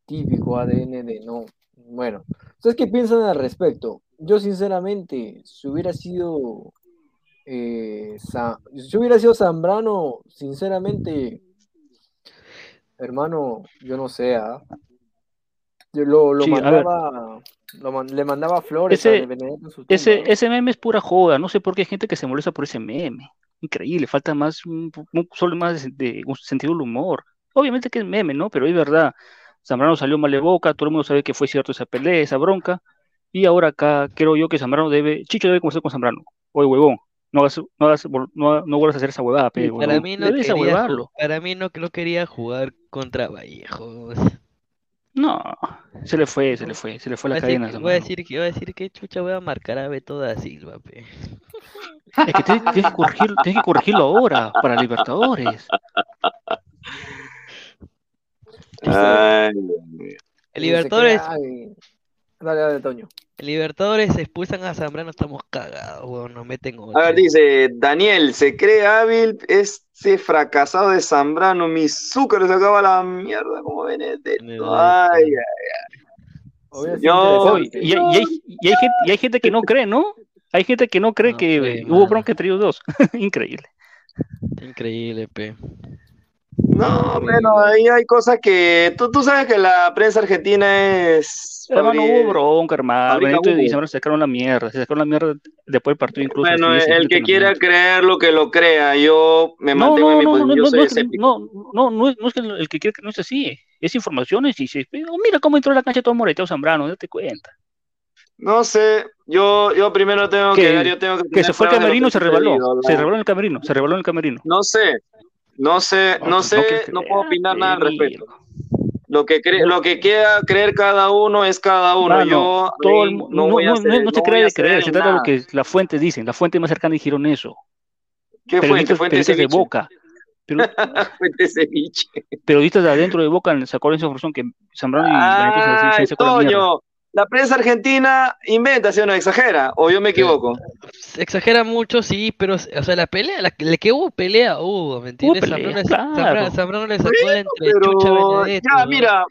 Típico ADN de no. Bueno, ¿ustedes qué piensan al respecto? Yo sinceramente, si hubiera sido eh, si hubiera sido Zambrano, sinceramente, hermano, yo no sé, ¿ah? Yo lo, lo Sí, mandaba, lo man- le mandaba flores a Ese- en su Ese, ese meme es pura joda. No sé por qué hay gente que se molesta por ese meme. Increíble. Falta más, un, un- solo más de, de un sentido del humor. Obviamente que es meme, ¿no? Pero es verdad. Zambrano salió mal de boca. Todo el mundo sabe que fue cierto esa pelea, esa bronca. Y ahora acá creo yo que Zambrano debe. Chicho debe conversar con Zambrano. Oye, huevón. No, hagas, no, hagas- no, no vuelvas a hacer esa huevada, pe, Sí, para no para mí no, no quería jugar contra Vallejos. No, se le fue, se le fue, se le fue Voy la cadena. que- voy a decir que voy a decir que chucha voy a marcar a Beto da Silva, pe. Es que tienes, tienes que corregir, tienes que corregirlo ahora para Libertadores. Ay, Dios mío. El Libertadores. Dale, dale, Toño. Libertadores se expulsan a Zambrano, estamos cagados, weón, nos meten A ver, dice Daniel, se cree hábil este fracasado de Zambrano, mi azúcar le sacaba la mierda como Benedetto. Ay, ay, sido Yo- y, hay, y hay- y hay gente, y hay gente que no cree, ¿no? Hay gente que no cree No, que hubo mano. bronca entre ellos dos. <laughs> Increíble. Increíble, pe. No, bueno, ahí hay cosas que tú, tú sabes que la prensa argentina es Hermano, hubo bronca, hermano. Y. Zambrano se sacaron la mierda. Se sacaron la mierda después del partido incluso. Bueno, el que quiera creer lo que lo crea, yo me No, mantengo en no, mi no, no, posición, no, no, no, no, es, que el que quiere que no es así. Es informaciones y se oh, mira cómo entró a la cancha todo moreteado Zambrano, date cuenta. No sé, yo, yo primero tengo que, Que- yo tengo que Que se fue lo camerino, que se rebaló. Se rebaló en el camerino, se rebaló en el camerino. No sé, no sé, No, no no sé, no puedo opinar nada al respecto. Lo que cree, lo que quiera creer cada uno es cada uno. Mano, Yo todo el no no, voy a no, hacer, no, no se cree de creer, se trata de lo que las fuentes dicen. Las fuentes más cercanas dijeron eso. ¿Qué fuente? Periodistas, Fuente periodistas de. Boca. Pero, <laughs> Fuente ceviche. periodistas de adentro de Boca sacaron esa información que Zambrano y Benito se- se, se. Toño, la prensa argentina inventa, ¿sí o no? Exagera, o yo me equivoco. Se exagera mucho, sí, pero, o sea, la pelea, la, la que hubo pelea, hubo, ¿me entiendes? pelea, Zambrano, claro. Le sacó Pero a Benedetto, ya, ¿no? mira,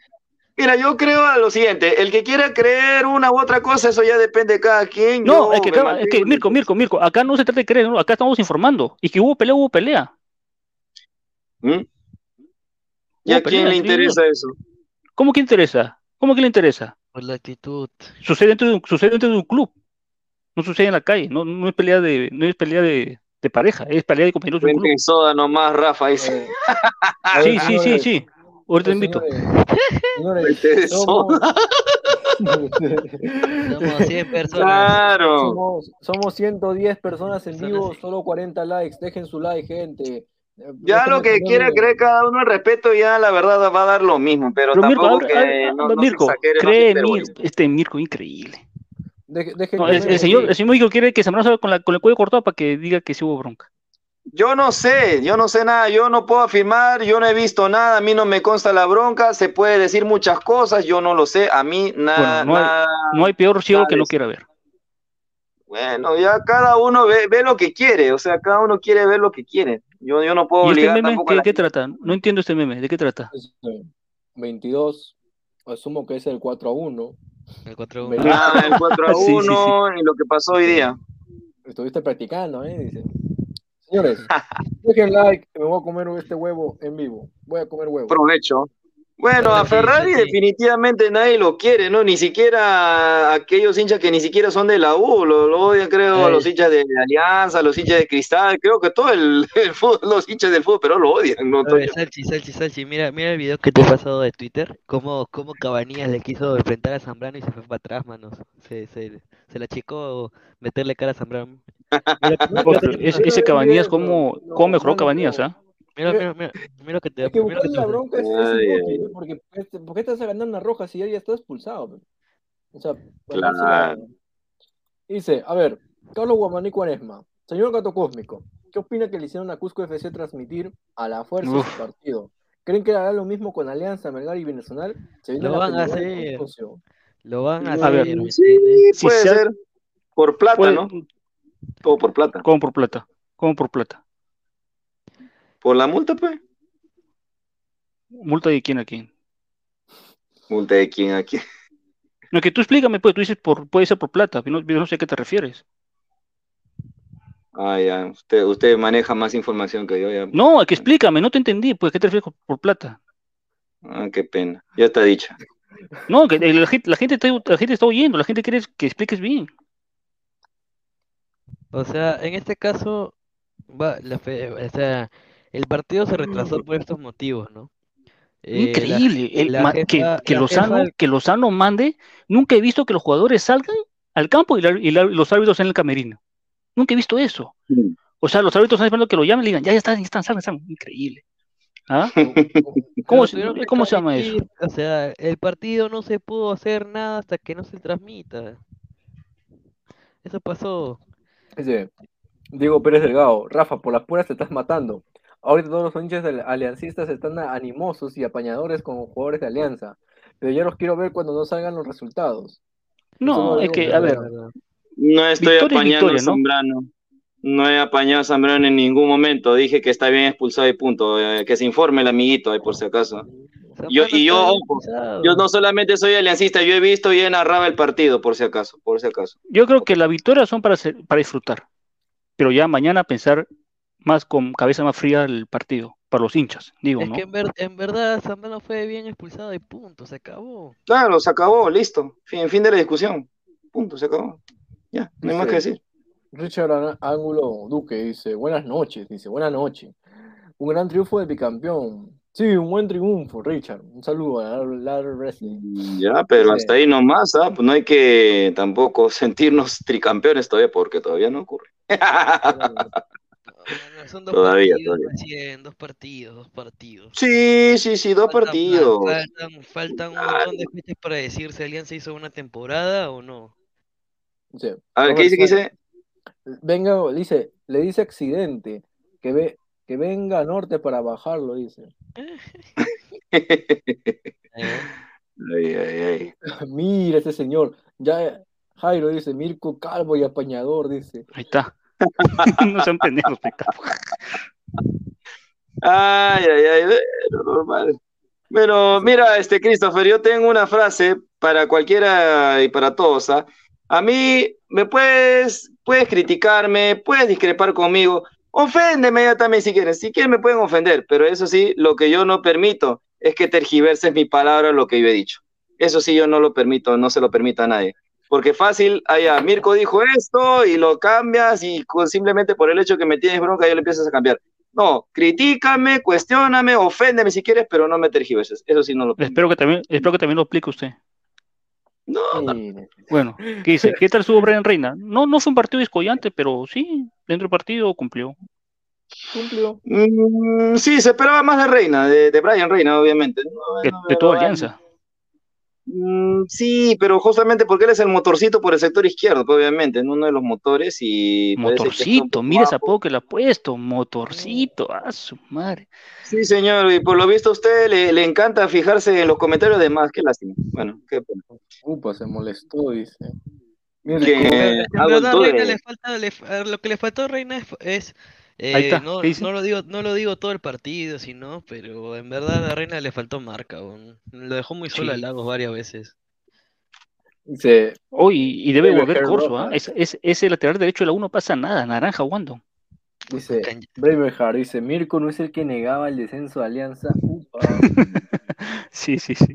mira, yo creo lo siguiente, el que quiera creer una u otra cosa, eso ya depende de cada quien. No, yo es que, acá- es que Mirko, Mirko, Mirko, acá no se trata de creer, ¿no? acá estamos informando. Y que hubo pelea, hubo pelea. ¿Mm? ¿Y a quién pelea, le sí, interesa eso? ¿Cómo que interesa? ¿Cómo que le interesa? Por la actitud. Sucede dentro de un, sucede dentro de un club. No sucede en la calle. No, no es pelea de, no es pelea de, de pareja, es pelea de compañeros de Cuenta club. en soda nomás, Rafa, dice. Eh, <laughs> Sí, sí, sí, sí. Ahorita te pues, invito. señores, señores, de somos, soda. <laughs> Somos 100 personas. Claro. somos, somos 110 personas en Personas, vivo, sí. solo 40 likes. Dejen su like, gente. Ya lo que quiera creer cada uno al respeto, ya la verdad va a dar lo mismo, pero, Pero Mirko, tampoco abre- que abre- no, no se Mirko, no se este Mirko increíble. deje- No, el, señor, el señor Mirko quiere que Zambrano salga con, la, con el cuello cortado para que diga que sí hubo bronca. Yo no sé, yo no sé nada, yo no puedo afirmar, yo no he visto nada, a mí no me consta la bronca, se puede decir muchas cosas, yo no lo sé, a mí nada, Bueno, no hay- nada. No hay peor ciego nada que no quiera ver. Bueno, ya cada uno ve, ve lo que quiere, o sea, cada uno quiere ver lo que quiere. Yo, yo no puedo ¿Y este obligar meme tampoco a qué, la qué gente. trata? No entiendo este meme. ¿De qué trata? Este, 22, asumo que es el 4 a 1. El 4 Me- Ah, el 4 a <laughs> Sí, sí, 1 y lo que pasó hoy día. Estuviste practicando, ¿eh? Dice. Señores, <laughs> dejen like, me voy a comer este huevo en vivo. Voy a comer huevo. Provecho. Bueno, a Ferrari definitivamente nadie lo quiere, ¿no? Ni siquiera aquellos hinchas que ni siquiera son de la U, lo, lo odian, creo, a los hinchas de Alianza, a los hinchas de Cristal, creo que todo el, <laughs> el fútbol, los hinchas del fútbol, pero lo odian, ¿no? A ver? Salchi, Salchi, Salchi, mira, mira el video que te he pasado de Twitter, cómo, cómo Cabanillas le quiso enfrentar a Zambrano y se fue para atrás, manos. Se, se, se la achicó meterle cara a Zambrano. <laughs> Mira, No, ese, Cabanías, ¿cómo, cómo mejoró Cabanías? ah? Mira, mira, mira, mira que te Es que mira que buscarle te la bronca es, es Ay, inútil, ay. ¿no? porque este- ¿por qué te vas a ganar una roja si ya ya está expulsado? O sea, Claro. Dice, a ver, Carlos Guamaní Cuaresma, señor Gato Cósmico, ¿qué opina que le hicieron a Cusco FC transmitir a la fuerza Uf. su partido? ¿Creen que hará lo mismo con Alianza, Melgar y? Se viene Lo la van a hacer. Lo van a A hacer, ver. Sí, Si puede ser. Por plata, Puede- ¿no? Todo por plata. ¿Cómo por plata? ¿Cómo por plata? Por la multa, pues. ¿Multa de quién a quién? Multa de quién aquí. No, que tú explícame, pues, tú dices por, puede ser por plata, yo no, yo no sé a qué te refieres. Ah, ya. Usted, usted maneja más información que yo, ya. No, que explícame, no te entendí, pues, ¿a qué te refieres por plata? Ah, qué pena. Ya está dicho. No, que la gente, la gente está, la gente está oyendo, la gente quiere que expliques bien. O sea, en este caso, va, la fe- o sea, el partido se retrasó por estos motivos, ¿no? Eh, la- Increíble, el la que, que Lozano, jefa del- que Lozano mande, nunca he visto que los jugadores salgan al campo y, la- y la- los árbitros en el camerino. Nunca he visto eso. O sea, los árbitros están esperando que lo llamen y digan, ya, ya están, ya están, salgan, salgan. Increíble. ¿Ah? <laughs> ¿Cómo, se, tuvieron que ¿Cómo se llama eso? O sea, el partido no se pudo hacer nada hasta que no se transmita. Eso pasó. Diego Pérez Delgado, Rafa, por las puras te estás matando. Ahorita todos los hinchas del aliancistas están animosos y apañadores con jugadores de Alianza, pero ya los quiero ver cuando no salgan los resultados. No, lo es que, a ver. No estoy Victoria apañando victoria, a ¿no? Zambrano. No he apañado a Zambrano en ningún momento. Dije que está bien expulsado y punto. Eh, que se informe el amiguito ahí por si acaso. Yo, y yo, yo no solamente soy aliancista, yo he visto y he narrado el partido, por si acaso, por si acaso. yo creo que las victorias son para, hacer- para disfrutar, pero ya mañana pensar más con cabeza más fría el partido, para los hinchas, digo, Es ¿no? que en, ver- en verdad Zambrano fue bien expulsado y punto, se acabó. Claro, se acabó, listo. Fin, fin de la discusión. Punto, se acabó. Ya, no hay más que decir. Richard Ángulo Duque dice, buenas noches, dice, buenas noches. Un gran triunfo del bicampeón. Sí, un buen triunfo, Richard. Un saludo a Lar Wrestling. Ya, pero Dice, hasta ahí nomás, ¿ah? Pues no hay que tampoco <laughs> sentirnos tricampeones todavía, porque todavía no ocurre. Son dos Todavía, partidos todavía. recién, dos partidos, dos partidos. Sí, sí, sí, dos Faltan, partidos. faltan, faltan un montón de fechas para decir si Alianza hizo una temporada o no. dice, A ver, ¿qué dice? ¿Qué dice? venga, dice, le dice accidente, que ve, que venga a norte para bajarlo, dice. <laughs> Ay, ay, ay. Mira ese señor, ya Jairo dice, Mirko Calvo y apañador, dice. Ahí está. <laughs> no sean pendejos. Ay, ay, ay, bueno, normal. Bueno, mira, este Christopher, yo tengo una frase para cualquiera y para todos, ¿ah? A mí me puedes, puedes criticarme, puedes discrepar conmigo, oféndeme ya también si quieres, si quieren me pueden ofender, pero eso sí, lo que yo no permito es que tergiverses mi palabra lo que yo he dicho. Eso sí, yo no lo permito, no se lo permito a nadie. Porque fácil, allá, Mirko dijo esto y lo cambias y con- simplemente por el hecho que me tienes bronca ya lo empiezas a cambiar. No, critícame, cuestióname, oféndeme si quieres, pero no me tergiverses. Eso sí no lo. Espero que también, espero que también lo explique usted. No. Bueno, ¿qué dice? ¿Qué tal estuvo Brian Reina? No, no fue un partido descollante, pero sí, dentro del partido cumplió. Cumplió. Mm, sí, se esperaba más de Reina, de, de Brian Reina, obviamente. No, De, no, de toda no, alianza. Mm, sí, pero justamente porque él es el motorcito por el sector izquierdo, pues, obviamente, ¿no? uno de los motores y Motorcito, poco mira ese bajo. apodo que le ha puesto. Motorcito, a su madre. Sí, señor, y por lo visto a usted le, le encanta fijarse en los comentarios de más, qué lástima. Bueno, qué pena. Upa, se molestó, dice. Mirko, Que En le falta, le lo que le faltó a Reina es, es, Ahí eh, está, no, no lo digo, no lo digo todo el partido, sino, pero en verdad a Reina le faltó marca. Lo dejó muy solo Sí. Lagos varias veces. dice, Oh, y, y debe volver Corso, roja. ¿ah? Es, es- ese lateral derecho de la 1 pasa nada, naranja Wando. dice, Braveheart, dice, Mirko no es el que negaba el descenso de Alianza. Upa. <laughs> <laughs> Sí, sí, sí.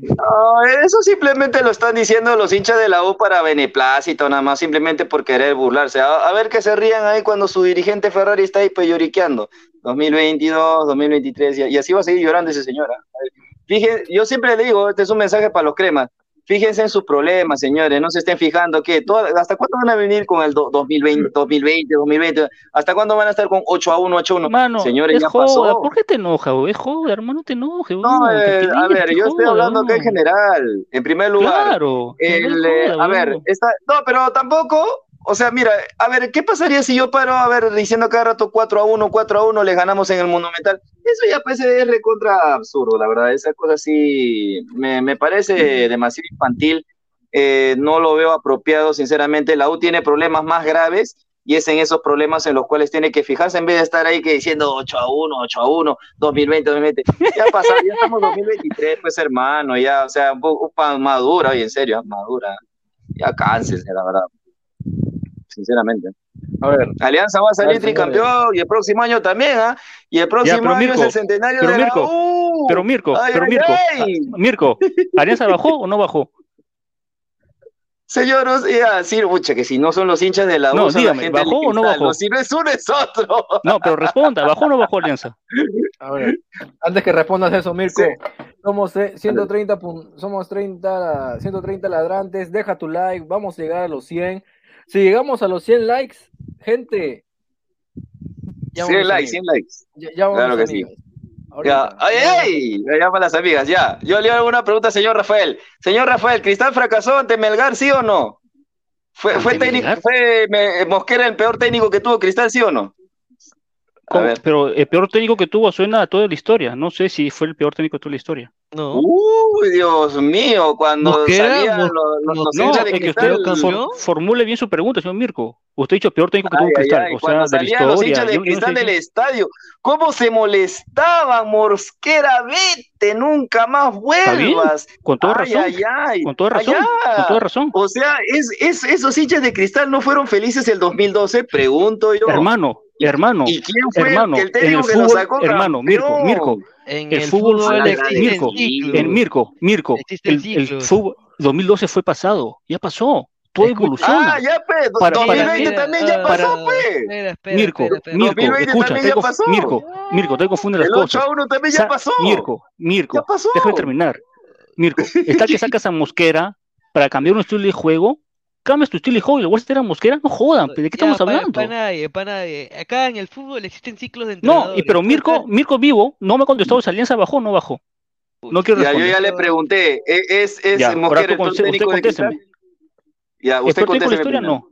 Eso simplemente lo están diciendo los hinchas de la U para beneplácito, nada más, simplemente por querer burlarse. A, ver que se rían ahí cuando su dirigente Ferrari está ahí lloriqueando. 2022, 2023, y, así va a seguir llorando ese señor. ¿ah? Fíjense, yo siempre le digo, este es un mensaje para los cremas. Fíjense en sus problemas, señores, no se estén fijando que hasta cuándo van a venir con el do- 2020, 2020, 2020, hasta cuándo van a estar con 8 a 1, 8 a 1. Hermano, Señores, es ya joda. pasó. ¿Por qué te enoja, güey? Es joda, hermano, no te enojes, No, eh, a ver, yo estoy joda, hablando acá en general. En primer lugar, Claro, el, es eh, joda, a ver, está, no, pero tampoco, o sea, mira, a ver, ¿qué pasaría si yo paro, a ver, diciendo cada rato 4 a 1, 4 a 1, les ganamos en el Monumental? Eso ya parece es recontra absurdo, la verdad, esa cosa sí me, me parece demasiado infantil, eh, no lo veo apropiado, sinceramente, la U tiene problemas más graves y es en esos problemas en los cuales tiene que fijarse en vez de estar ahí que diciendo 8 a 1, 8 a 1, 2020, 2020. Ya pasó, ya estamos en 2023, pues hermano, ya, o sea, un poco madura, oye, en serio, madura. Ya cáncense, la verdad. Sinceramente. A ver, Alianza va a salir tricampeón y el próximo año también, ¿ah? Y el próximo pero año Mirko, es el centenario pero de Mirko, la U. Pero Mirko, Ay, pero ay, Mirko, ay. ah, Mirko, ¿Alianza bajó o no bajó? Señor, o sea, sí, pucha, que si no son los hinchas de la U, No, son dígame, la gente del ¿bajó o no bajó? Si no es uno, es otro. No, pero responda, ¿bajó o no bajó Alianza? a ver. Antes que respondas eso, Mirko, somos eh, 130, pun- somos 30, 130 ladrantes. Deja tu like, vamos a llegar a los 100. Si llegamos a los 100 likes, gente. ya 100 vamos likes, amigos. 100 likes. Ya, ya vamos Claro que sí. amigos. Ya, Ahorita, ay, ya ay, me llaman las amigas, ya. Yo le hago una pregunta al señor Rafael. Señor Rafael, ¿Cristal fracasó ante Melgar, sí o no? ¿Fue, fue ¿Ante técnico, Melgar? fue me- Mosquera el peor técnico que tuvo Cristal, sí o no? A ¿Cómo? ver. Pero el peor técnico que tuvo suena a toda la historia. No sé si fue el peor técnico de toda la historia. No. Uy, Dios mío, cuando Mosquera, salían los, los, los No, hinchas de es que usted for- formule bien su pregunta, señor Mirko. Usted ha dicho peor técnico que tuvo Ay, Cristal. ay, O sea, de la salían los historia. hinchas de Yo- yo no Cristal estoy del estadio, ¿cómo se molestaban? Mosquera, vete, nunca más vuelvas. con toda razón. ay, ay. Con toda razón. Con toda razón. O sea, es, es- esos hinchas de cristal no fueron felices el 2012, pregunto yo. Hermano, hermano, ¿Y quién fue hermano, el, el en el que nos fútbol, sacó hermano, Mirko? Mirko, En el el fútbol, fútbol Mirko, en Mirko, Mirko, el, el fútbol 2012 fue pasado, ya pasó, todo evoluciona. Ah, ya pues, Para- para- 2020 también ya ah, pasó, para- pues. Espera, espera, Mirko, espera, espera. Mirko, 2020 escucha, te. Mirko, Mirko, te confunde las El 8 cosas. 1 también ya pasó. Mirko, Mirko, Ya pasó. déjame terminar. Mirko, <laughs> está que sacas a Mosquera para cambiar un estilo de juego, cambias tu estilo de juego y le vuelves a meter a Mosquera, no jodan, ¿de qué Ya, estamos hablando? Para nadie, para nadie. Acá en el fútbol existen ciclos de No, entrenadores. y pero Mirko, Mirko vivo, no me ha contestado si Alianza bajó o no bajó. No quiero Ya, yo responder. ya le pregunté. ¿e- ¿Es, es Ya, ahora Mosquera el conte- usted técnico de. Ya, ¿El usted peor técnico de la historia? primero. No.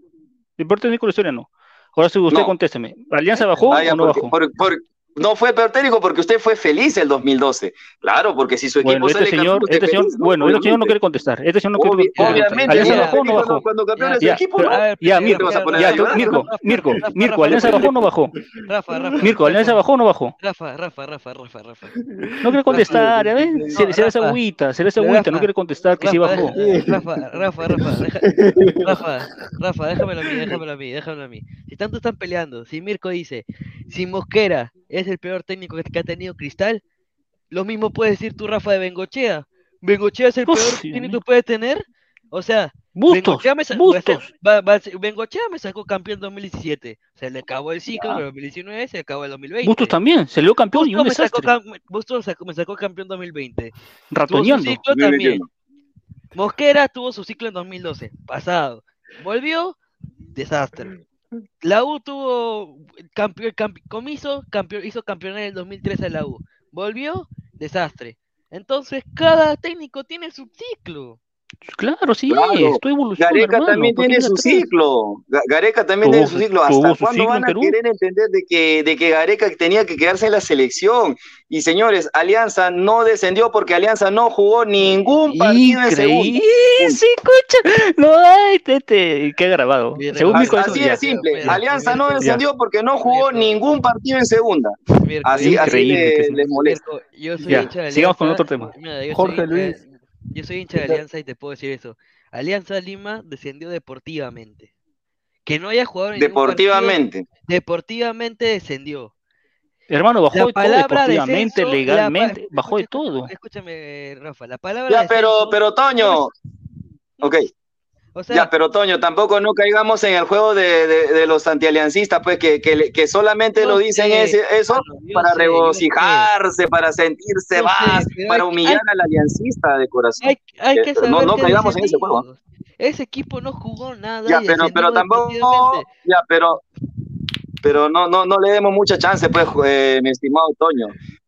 El peor técnico de la historia no. Ahora sí, usted No. contésteme. ¿Alianza <laughs> bajó Ah, ya, o no porque- bajó? por- por- no fue peor técnico porque usted fue feliz el 2012. Claro, porque si su equipo Bueno, este sale señor, campeón, usted este señor, feliz, ¿no? bueno, este señor no quiere contestar. Este señor no quiere Obvi- contestar. obviamente, ¿Alianza bajó o no bajó? Cuando campeón Ya, su Ya, equipo, pero- ¿no? A ver, ya, Mirko, a ya, a Mirko, Mirko, Rafa, Mirko, Rafa, ¿Alianza bajó o no bajó? Rafa, Rafa. Mirko, ¿Alianza bajó o no bajó? Rafa, Rafa, Rafa, Rafa, Rafa. No quiere contestar, No, se ves Rafa. agüita, se ves agüita, no quiere contestar que sí bajó. deja- Rafa, Rafa, Rafa, Rafa, Rafa, déjamelo a mí, déjamelo a mí, déjamelo a mí. Si tanto están peleando, si Mirko dice, si Mosquera es el peor técnico que que ha tenido Cristal, lo mismo puedes decir tú, Rafa, de Bengochea. Bengochea es el Uf, peor técnico que puede tener. O sea, Bustos, Bengochea me, sa- bustos. va- va- Bengochea me sacó campeón en 2017. Se le acabó el ciclo en 2019, se acabó el 2020. Bustos también, se dio campeón y Bustos un me sacó, desastre. cam- Bustos sacó- me sacó campeón 2020. Tuvo su Ratoneando. ciclo también. Mosquera tuvo su ciclo en 2012, pasado. Volvió, desastre. La U tuvo campeón, comiso, campeón, hizo campeón en el 2013 a la U. Volvió, desastre. Entonces, cada técnico tiene su ciclo. Claro, sí, Claro. estoy evolucionando, Gareca hermano. también ¿por qué tiene su ciclo. Ga- Gareca también Tuvo tiene su ciclo. ¿Hasta su cuándo ciclo van en a Perú. querer entender de que, de que Gareca tenía que quedarse en la selección? Y señores, Alianza no descendió porque Alianza no jugó ningún partido en segunda. Increíble, sí, escucha. No hay, tete, que ha grabado. Según Así- de simple. Mira, Alianza no descendió porque no jugó ningún partido en segunda. Así, así le- les molesta. Mirko, yo soy Ya, sigamos con otro tema. Jorge Luis. Yo soy hincha de Alianza y te puedo decir eso. Alianza Lima descendió deportivamente. Que no haya jugado en partido, Deportivamente. deportivamente descendió. Hermano, bajó La de todo, deportivamente, descenso, la legalmente, bajó de todo. Escúchame, Rafa, la palabra Ya, pero, descenso pero Toño. Ok. O sea, Ya, pero Toño, tampoco no caigamos en el juego de, de- de los antialiancistas, pues que, que, solamente lo dicen sé, eso para sé, regocijarse, para sentirse sé, más, para humillar hay- al aliancista de corazón. hay, hay Eh, que no- saber no que caigamos en ese juego. Ese equipo no jugó nada. Ya, pero, pero tampoco, ya, pero, pero no, no, no le demos mucha chance, pues, eh, mi estimado Toño.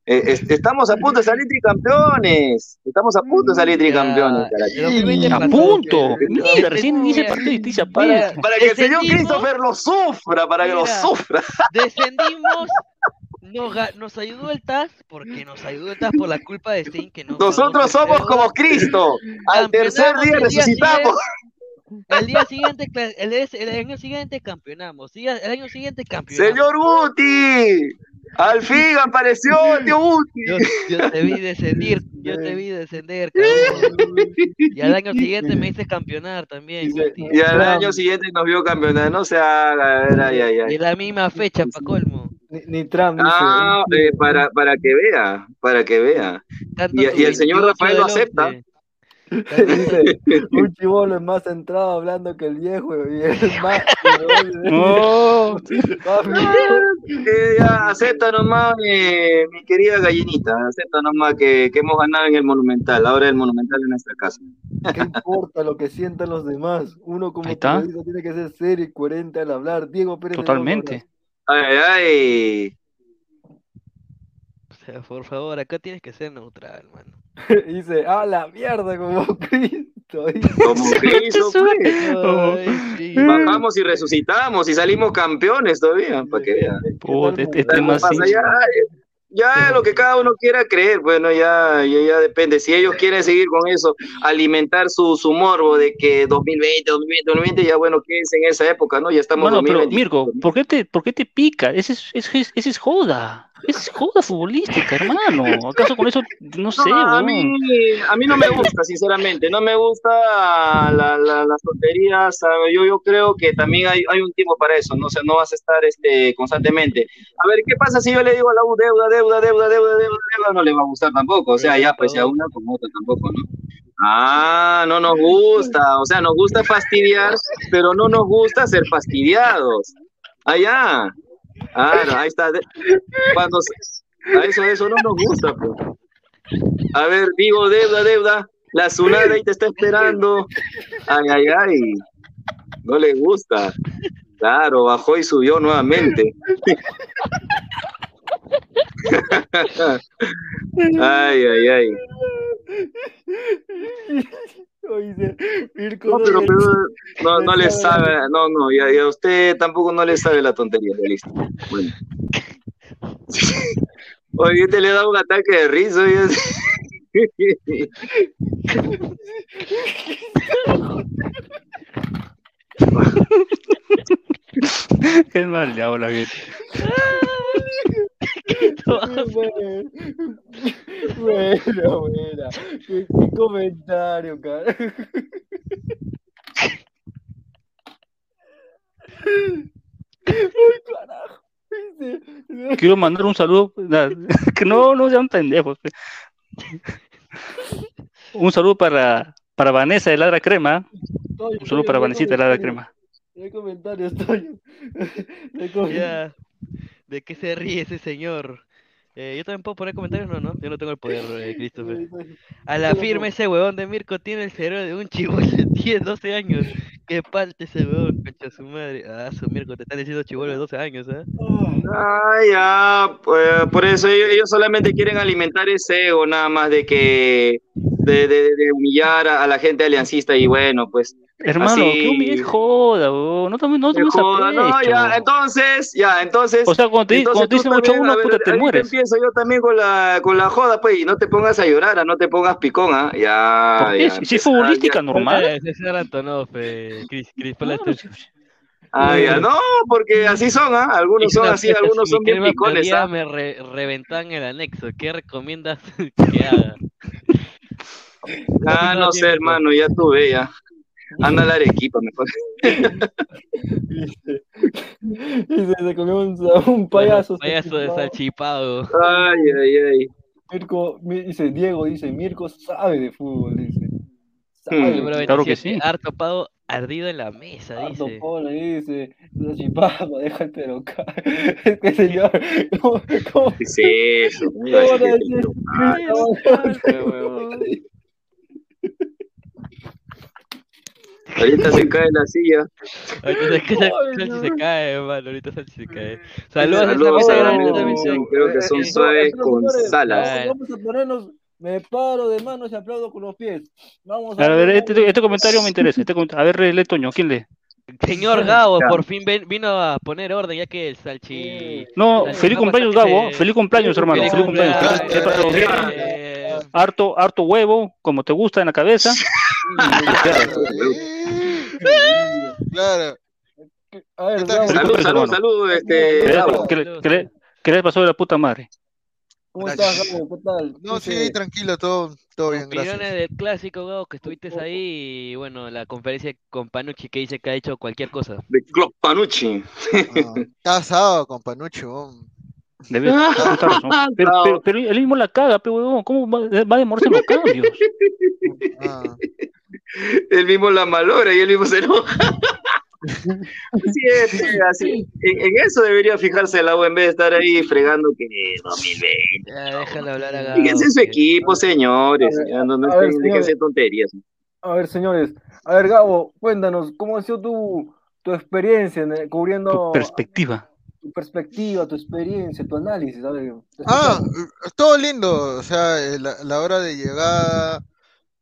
Eh, es- estamos a <laughs> punto de salir tricampeones. Estamos a punto de salir tricampeones, 2020 A punto. que- Mira, recién el partido y te dice Para-. Para que el señor. Christopher lo sufra, para que lo sufra. <laughs> Descendimos. Nos, nos ayudó el TAS porque nos ayudó el TAS por la culpa de Stein que no Nosotros somos como Cristo. Al tercer día resucitamos. El día siguiente, el, el año siguiente campeonamos. El año siguiente campeonamos. Señor Guti. Al fin apareció tío Guti. Yo, yo te vi descender, yo te vi descender, cabrón. Y al año siguiente me hice campeonar también. Y al año siguiente nos vio campeonar. No se haga, a ver, ay, ay, ay. Y la misma fecha, pa' colmo. Ni, ni Trump dice. Ah, eh, para, para que vea, para que vea. Tanto Y, el señor 28 Rafael lo acepta. 11. Dice, <laughs> un chivolo es más centrado hablando que el viejo y es <laughs> más. No. <laughs> Eh, acepta nomás, eh, mi querida gallinita, acepta nomás que, que hemos ganado en el Monumental. Ahora el Monumental es nuestra casa. ¿Qué importa lo que sientan los demás? Uno como periodista tiene que ser serio y coherente al hablar. Diego Pérez. Totalmente. Ay, ay. O sea, por favor, acá tienes que ser neutral, mano. <laughs> Dice, ah, la mierda, como <laughs> Cristo. <laughs> Como Cristo, pues. Ay, sí. Bajamos y resucitamos y salimos campeones todavía, para que vean. Este, este ¿Qué más. Ya, ya lo que cada uno quiera creer, bueno, ya, ya, ya depende. Si ellos quieren seguir con eso, alimentar su, su morbo de que 2020, 2020, 2020, ya bueno, quédense en esa época, ¿no? Ya estamos Bueno, pero 2020. Mirko, ¿por qué te, por qué te pica? Ese es, ese es, ese es joda. Es joda futbolística, hermano. ¿Acaso con eso, no sé, No, a mí, a mí no me gusta, sinceramente, no me gusta la- la- las tonterías, yo, yo creo que también hay, hay un tiempo para eso, ¿no? O sea, no vas a estar este, constantemente. A ver, ¿qué pasa si yo le digo a la U deuda, deuda, deuda, deuda, deuda, deuda? No le va a gustar tampoco, o sea, ya, pues si a una como otra tampoco, ¿no? Ah, no nos gusta, o sea, nos gusta fastidiar, pero no nos gusta ser fastidiados. Allá. Claro, ahí está. Cuando a eso, eso no nos gusta, pues. A ver, digo, deuda, deuda. La Sunada ahí te está esperando. Ay, ay, ay. No le gusta. Claro, bajó y subió nuevamente. <laughs> Ay, ay, ay. <laughs> Mirko, No, pero, <laughs> no, no le sabe. sabe, no, no, y a, y a usted tampoco no le sabe la tontería, listo. Bueno. <laughs> Oye, te le da un ataque de risa. oye. Qué mal le hago la gente. Bueno, buena. Qué, qué comentario, cara. Ay, carajo. Quiero mandar un saludo. <laughs> Que no, no sean pendejos. pe. Un saludo para, para Vanessa de Ladra Crema. Un saludo para Vanesita de Ladra. Crema. No hay comentarios, <laughs> Toño. No hay comentarios. Ya. ¿De qué se ríe ese señor? Eh, yo también puedo poner comentarios, no, no, yo no tengo el poder, eh, <laughs> Christopher. A la firme ese huevón de Mirko tiene el cerebro de un chivolo de <laughs> 10, 12 años. Que parte ese huevón, concha su madre. Ah, su Mirko, te están diciendo chivolo de 12 años, ¿eh? Ah, ya, pues, por eso ellos, ellos solamente quieren alimentar ese ego, nada más de que, de, de- de humillar a, a la gente aliancista y bueno, pues. Hermano, así- que humilde joda, weón. No tomes, no tomes a joda, no, ya, entonces, ya, entonces. O sea, cuando te, entonces cuando te tú dicen 8 a también, 1, a ver, puta, te ahí mueres. empiezo yo también con la, con la joda, pues, y no te pongas a llorar, no te pongas picón, ah, ya. ¿Por qué? ya, Si- es futbolística, ya. normal. César Antonov, eh, Chris, ponle Claro, atención. Ah, ya, no, porque así son, ah, algunos son así, algunos son bien picones, ah. me re- reventan el anexo. ¿Qué recomiendas <laughs> que haga? Ah, no sé, hermano, ya tuve, ya. Anda a la <laughs> Arequipa, mejor. Dice, dice, se comió un, un payaso. Payaso de salchipado. salchipado. Ay, ay, ay. Mirko, mi- dice Diego, dice Mirko sabe de fútbol, dice. Hmm, Número claro que 27, sí. Harto pago, ardido en la mesa, Harto dice. pone, dice, la chipapa, <laughs> deja el pero acá. <laughs> Es que señor, ¿cómo, cómo, ¿Qué es eso? cómo van a decir Ahorita se cae la silla. Ahorita se, cae, no. se cae, hermano. Ahorita se cae. Saludos, a esa Saludos mesa a la grande mesa misión, creo que son eh, suaves con salas. Claro. Vamos a ponernos, me paro de manos y aplaudo con los pies. Vamos A ver, ver, este, este comentario me interesa. Este comentario- a ver, lee Toño, ¿quién lee? Señor Gabo, por fin ven- vino a poner orden, ya que el Salchi. No, Salchi feliz cumpleaños, Gabo. se- Feliz cumpleaños, hermano. Feliz Feliz cumpleaños. Que- Eh, harto, harto huevo, como te gusta en la cabeza. <laughs> Claro. A ver, Salud, salud, salud, ¿Qué este, qué le- pasó de la puta madre? ¿cómo estás, Gabo? ¿Qué tal? No, sí, Dice, tranquilo, todo, todo bien, gracias. del clásico, Gabo, que estuviste ahí y bueno, la conferencia con Panucci que dice que ha hecho cualquier cosa. De Club Panucci. Ah, está asado con weón. Debe razón. <laughs> Pero, pero, pero él mismo la caga, pe huevón. ¿Cómo va, va a demorarse los cambios? Ah, Él mismo la malogra y él mismo se enoja. Así es, pe, así. En, en eso debería fijarse la U en vez de estar ahí fregando que 2020. Ya, déjale hablar a Gabo. Fíjense en su equipo, señores. Ya, no, no a ver, señores. de tonterías. A ver, señores. A ver, Gabo, cuéntanos, ¿cómo ha sido tu, tu experiencia en el- cubriendo Tu perspectiva. tu perspectiva, tu experiencia, tu análisis? A ver, Ah, eh, todo lindo. O sea, eh, la, la hora de llegada.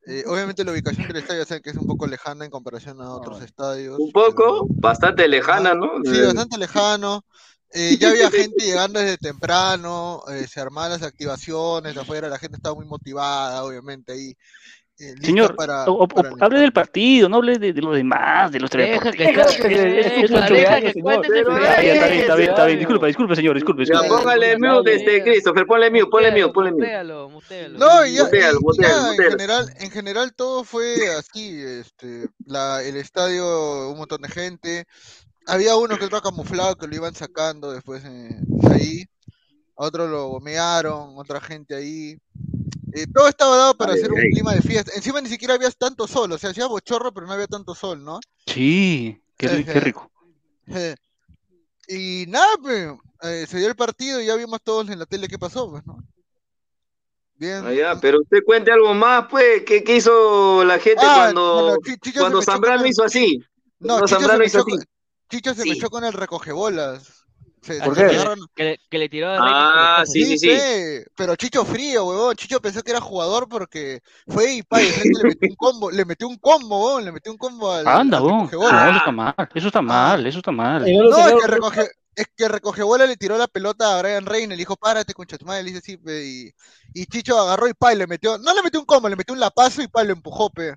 Eh, obviamente la ubicación del estadio, saben que es un poco lejana en comparación a otros estadios. Un poco, bastante lejana, ¿no? Sí, bastante lejano. Eh, ya había <laughs> gente llegando desde temprano, eh, se armaban las activaciones afuera, la gente estaba muy motivada, obviamente, ahí. Eh, Señor, para, o- o- para hable del partido, no hable de, de lo demás, de los tres. Deja que, está bien, está. Disculpa, disculpe, señor, disculpe, Ya, disculpe. póngale mute, este, Christopher, ponle mute, ponle mute, ponle mute. Mutealo, mutealo. No, ya, Mutealo, en general, en general todo fue así, este, la, el estadio, un montón de gente, había uno que otro camuflado que lo iban sacando después eh, ahí, a otro lo gomearon, otra gente ahí, eh, todo estaba dado para Ay, hacer un clima de fiesta, encima ni siquiera había tanto sol, o sea, hacía bochorro pero no había tanto sol, ¿no? Sí, qué, qué rico. Eh, Y nada, pues, eh, se dio el partido y ya vimos todos en la tele qué pasó, pues, ¿no? Bien. Ah, ya, pero usted cuente algo más, pues. ¿Qué, qué hizo la gente Ah, cuando, bueno, Chicho cuando Zambrano hizo así? No, Cuando Chicho se me hizo echó así. con- Chicho se me Sí. echó con el recogebolas. Se, ¿Por se qué? Que, le- que le tiró a Ah, sí, sí, sí. pe, pero Chicho frío, huevón. Chicho pensó que era jugador porque fue y pa, de le metió un combo, le metió un combo, huevón, le metió un combo al, Anda, recogebolas. eso está mal, eso está mal, eso está mal. No es que recoge, es que recogebola le tiró la pelota a Brian Reina, le dijo, párate, concha tu madre, le dice sí, pe, y, y Chicho agarró y pa, y le metió, no le metió un combo, le metió un lapazo y pa, lo empujó, pe,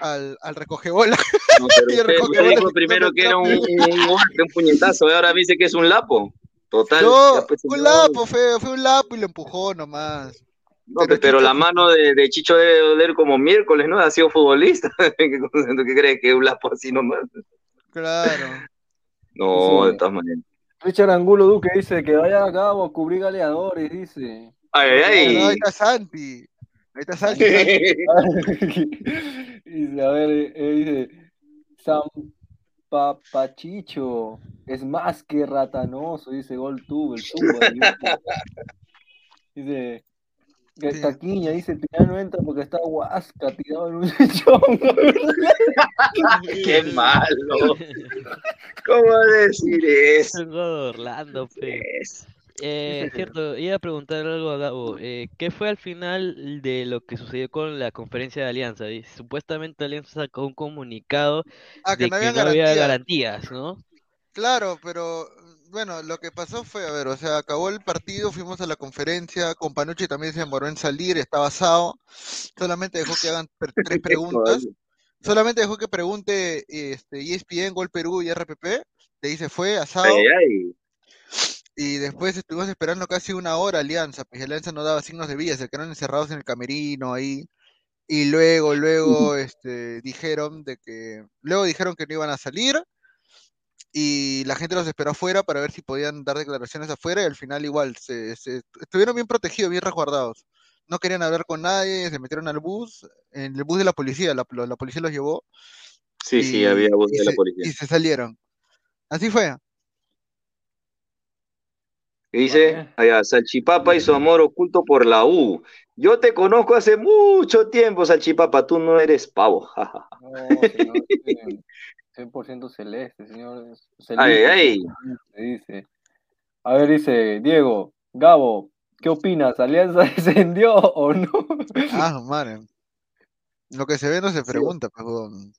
al, al recogebola. <laughs> No, pero Y usted, recoge usted bolas dijo primero que era un, un golpe, un puñetazo, y ahora dice que es un lapo. Total. No, pues, fue un lapo, fue, fue un lapo y lo empujó nomás. No, pero la mano de, de Chicho debe doler como miércoles, ¿no? Ha sido futbolista. <laughs> ¿Qué, qué crees que es un lapo así nomás? Claro. No, Sí. de todas maneras. Richard Angulo Duque dice que vaya a Gabo a cubrir galeadores, dice. Ay, ay, Pero ahí ay. está Santi. Ahí está Santi. <laughs> <laughs> dice, a ver, eh, eh, dice, San Papachicho es más que ratanoso, dice Gol Tubo, el tubo. ahí, <laughs> dice. Que Sí. Taquiña dice, Piña no entra porque está Huasca tirado en un <laughs> lechón. <laughs> Qué malo. ¿Cómo decir eso? <laughs> Orlando, pe. Eh, cierto, iba a preguntar algo a Gabo. Eh, ¿qué fue al final de lo que sucedió con la conferencia de Alianza? Y supuestamente Alianza sacó un comunicado Ah, que de no que había no había garantía. garantías, ¿no? Claro, pero bueno, lo que pasó fue, a ver, o sea, acabó el partido, fuimos a la conferencia, con Panucci también se demoró en salir, estaba asado, solamente dejó que hagan tres <laughs> preguntas, solamente dejó que pregunte este, ESPN, Gol Perú y RPP, de ahí se fue, asado, Ay, ay. y después estuvimos esperando casi una hora Alianza, pues Alianza no daba signos de vida, se quedaron encerrados en el camerino ahí, y luego, luego, <laughs> este, dijeron de que, luego dijeron que no iban a salir, y la gente los esperó afuera para ver si podían dar declaraciones afuera y al final igual se, se- estuvieron bien protegidos, bien resguardados. No querían hablar con nadie, se metieron al bus, en el bus de la policía, la, la policía los llevó Sí, sí, y- había y de la policía. Y se salieron. Así fue. ¿Qué dice? Allá, Salchipapa y su amor oculto por la U. Yo te conozco hace mucho tiempo, Salchipapa, tú no eres pavo. No, señor, eh, <laughs> 100% celeste, señor. es Ay, celeste, ay. celeste, Dice. A ver, dice Diego, Gabo, ¿qué opinas? ¿Alianza <laughs> descendió o no? Ah, madre. Lo que se ve no se pregunta, pues, huevón.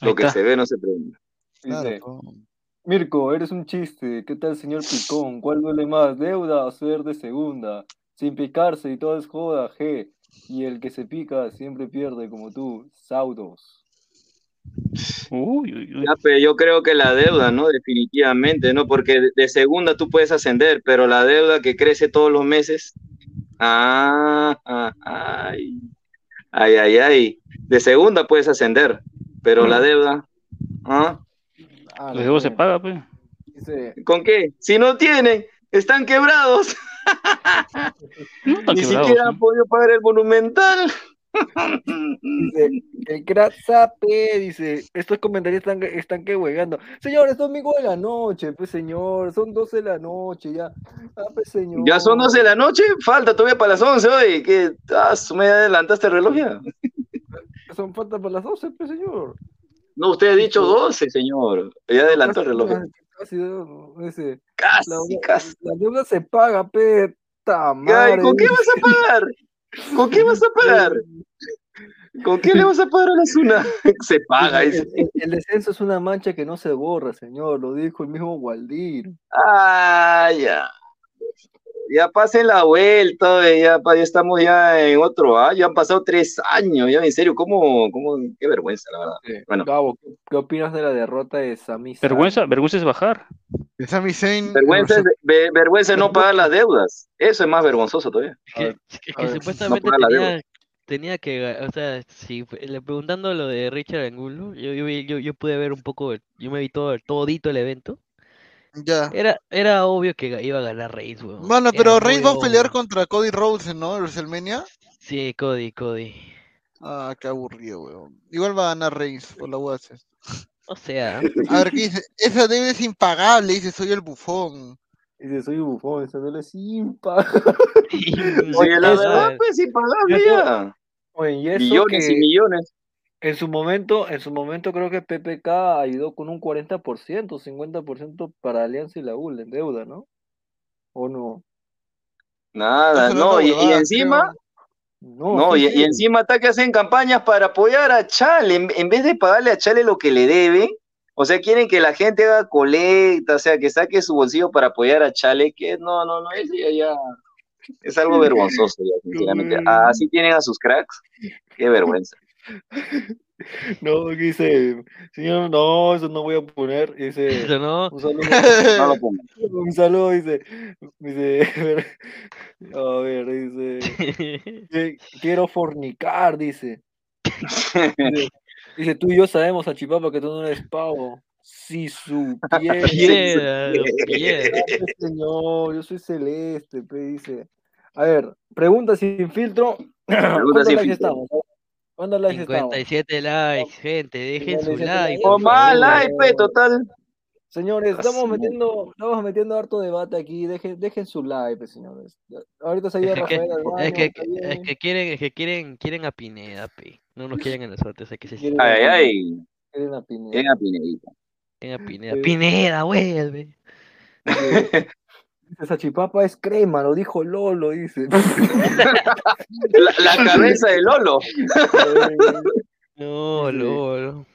Lo que se ve no se pregunta. Dice, pues. Mirko, eres un chiste. ¿Qué tal, señor Picón? ¿Cuál duele más, deuda o ser de segunda? Sin picarse y todo es joda, G. Y el que se pica siempre pierde como tú, Saudos. Uy, uy, uy. Ya, pero yo creo que la deuda, ¿no? Definitivamente, ¿no? Porque de- segunda tú puedes ascender, pero la deuda que crece todos los meses. Ah, ah, ay. Ay, ay, ay. De segunda puedes ascender, pero la deuda. ¿Ah? Ah, Los deudos se paga, pues. ¿Con qué? Si no tienen, están quebrados. No tan <laughs> Ni quebrados, siquiera han ¿no? podido pagar el monumental. Dice, el crack Zape, dice, estos comentarios están, están que huegando. Señor, es domingo de la noche, pues señor, son 12 de la noche, ya. Ah, pues señor. Ya son 12 de la noche, falta todavía para las 11 hoy. ¿Qué? Ah, me adelantaste el reloj ya. <laughs> Son falta para las 12, pues señor. No, usted ha dicho 12, señor. Ya adelantó el reloj. Casi, Casi, la, casi. la deuda se paga, pe, ta Ay, madre. ¿Con qué vas a pagar? ¿Con qué vas a pagar? ¿Con qué le vas a pagar a la Zuna? <laughs> Se paga. El, dice. el- el descenso es una mancha que no se borra, señor, lo dijo el mismo Waldir. Ah, ya. Ya pasen la vuelta, eh, ya, ya estamos ya en otro año, ya han pasado tres años, ya en serio, ¿cómo, cómo, qué vergüenza, la verdad. Bueno, Gabo, ¿qué, qué opinas de la derrota de Sami Zayn? Vergüenza, vergüenza es bajar. De Sami Zayn, vergüenza es, ve- vergüenza es no pagar las deudas, eso es más vergonzoso todavía. Es que, es que ver, no supuestamente la tenía, tenía que, o sea, si preguntando lo de Richard Angulo, yo, yo, vi- yo, yo pude ver un poco, el- yo me vi todo, el- todito el evento. Ya. Era, era obvio que iba a ganar Reigns, weón. Mano, Era pero Reigns va a pelear obvio. contra Cody Rhodes, ¿no? En WrestleMania. Sí, Cody, Cody. Ah, qué aburrido, weón. Igual va a ganar Reigns por la UAC. O sea, A ver, ¿qué dice? Esa deuda es impagable, dice, soy el bufón. Dice, soy bufón, esa duele sin pagar. <laughs> Sí, la verdad, pues impagable ya. Oye, y eso Millones que y millones. En su momento, en su momento creo que PPK ayudó con un 40%, 50% para Alianza y la UL en deuda, ¿no? ¿O no? Nada, no, es y, encima, No, no, sí, y, sí. y encima está que hacen campañas para apoyar a Chale, en, en vez de pagarle a Chale lo que le debe, o sea, quieren que la gente haga colecta, o sea, que saque su bolsillo para apoyar a Chale, que no, no, no, eso ya, ya es algo <laughs> vergonzoso, ya, sinceramente. Así tienen a sus cracks, qué vergüenza. <laughs> No, dice, señor, no, eso no voy a poner. Dice, <laughs> eso no. un saludo, <laughs> No lo un saludo, dice, dice, a ver, dice, quiero fornicar, dice. Dice, dice, tú y yo sabemos, Achipapa, que tú no eres pavo. Si supiera. Piedra, piedra. Ay, señor, yo soy celeste, pe, dice. A ver, pregunta sin filtro. <clears throat> ¿Cuántos sin filtro. estamos? ¿Cuántos likes estamos? 57 likes, gente, dejen su 57 like. O más favor. like, pe, total. Señores, estamos metiendo, estamos metiendo harto debate aquí. Dejen, dejen su like, señores. Ahorita se ha ido Es que, Rafael al baño, es que, es que quieren, es que quieren, quieren a Pineda, pe. No nos quieren a nosotros, hay que se Quieren Ay, a- ay, quieren a Pineda. ven a Pinedita. quieren a Pineda. Pineda, vuelve. <laughs> Dice, Sachipapa es crema, lo dijo Lolo, dice. <laughs> La, la cabeza de Lolo, No. <laughs> Lolo.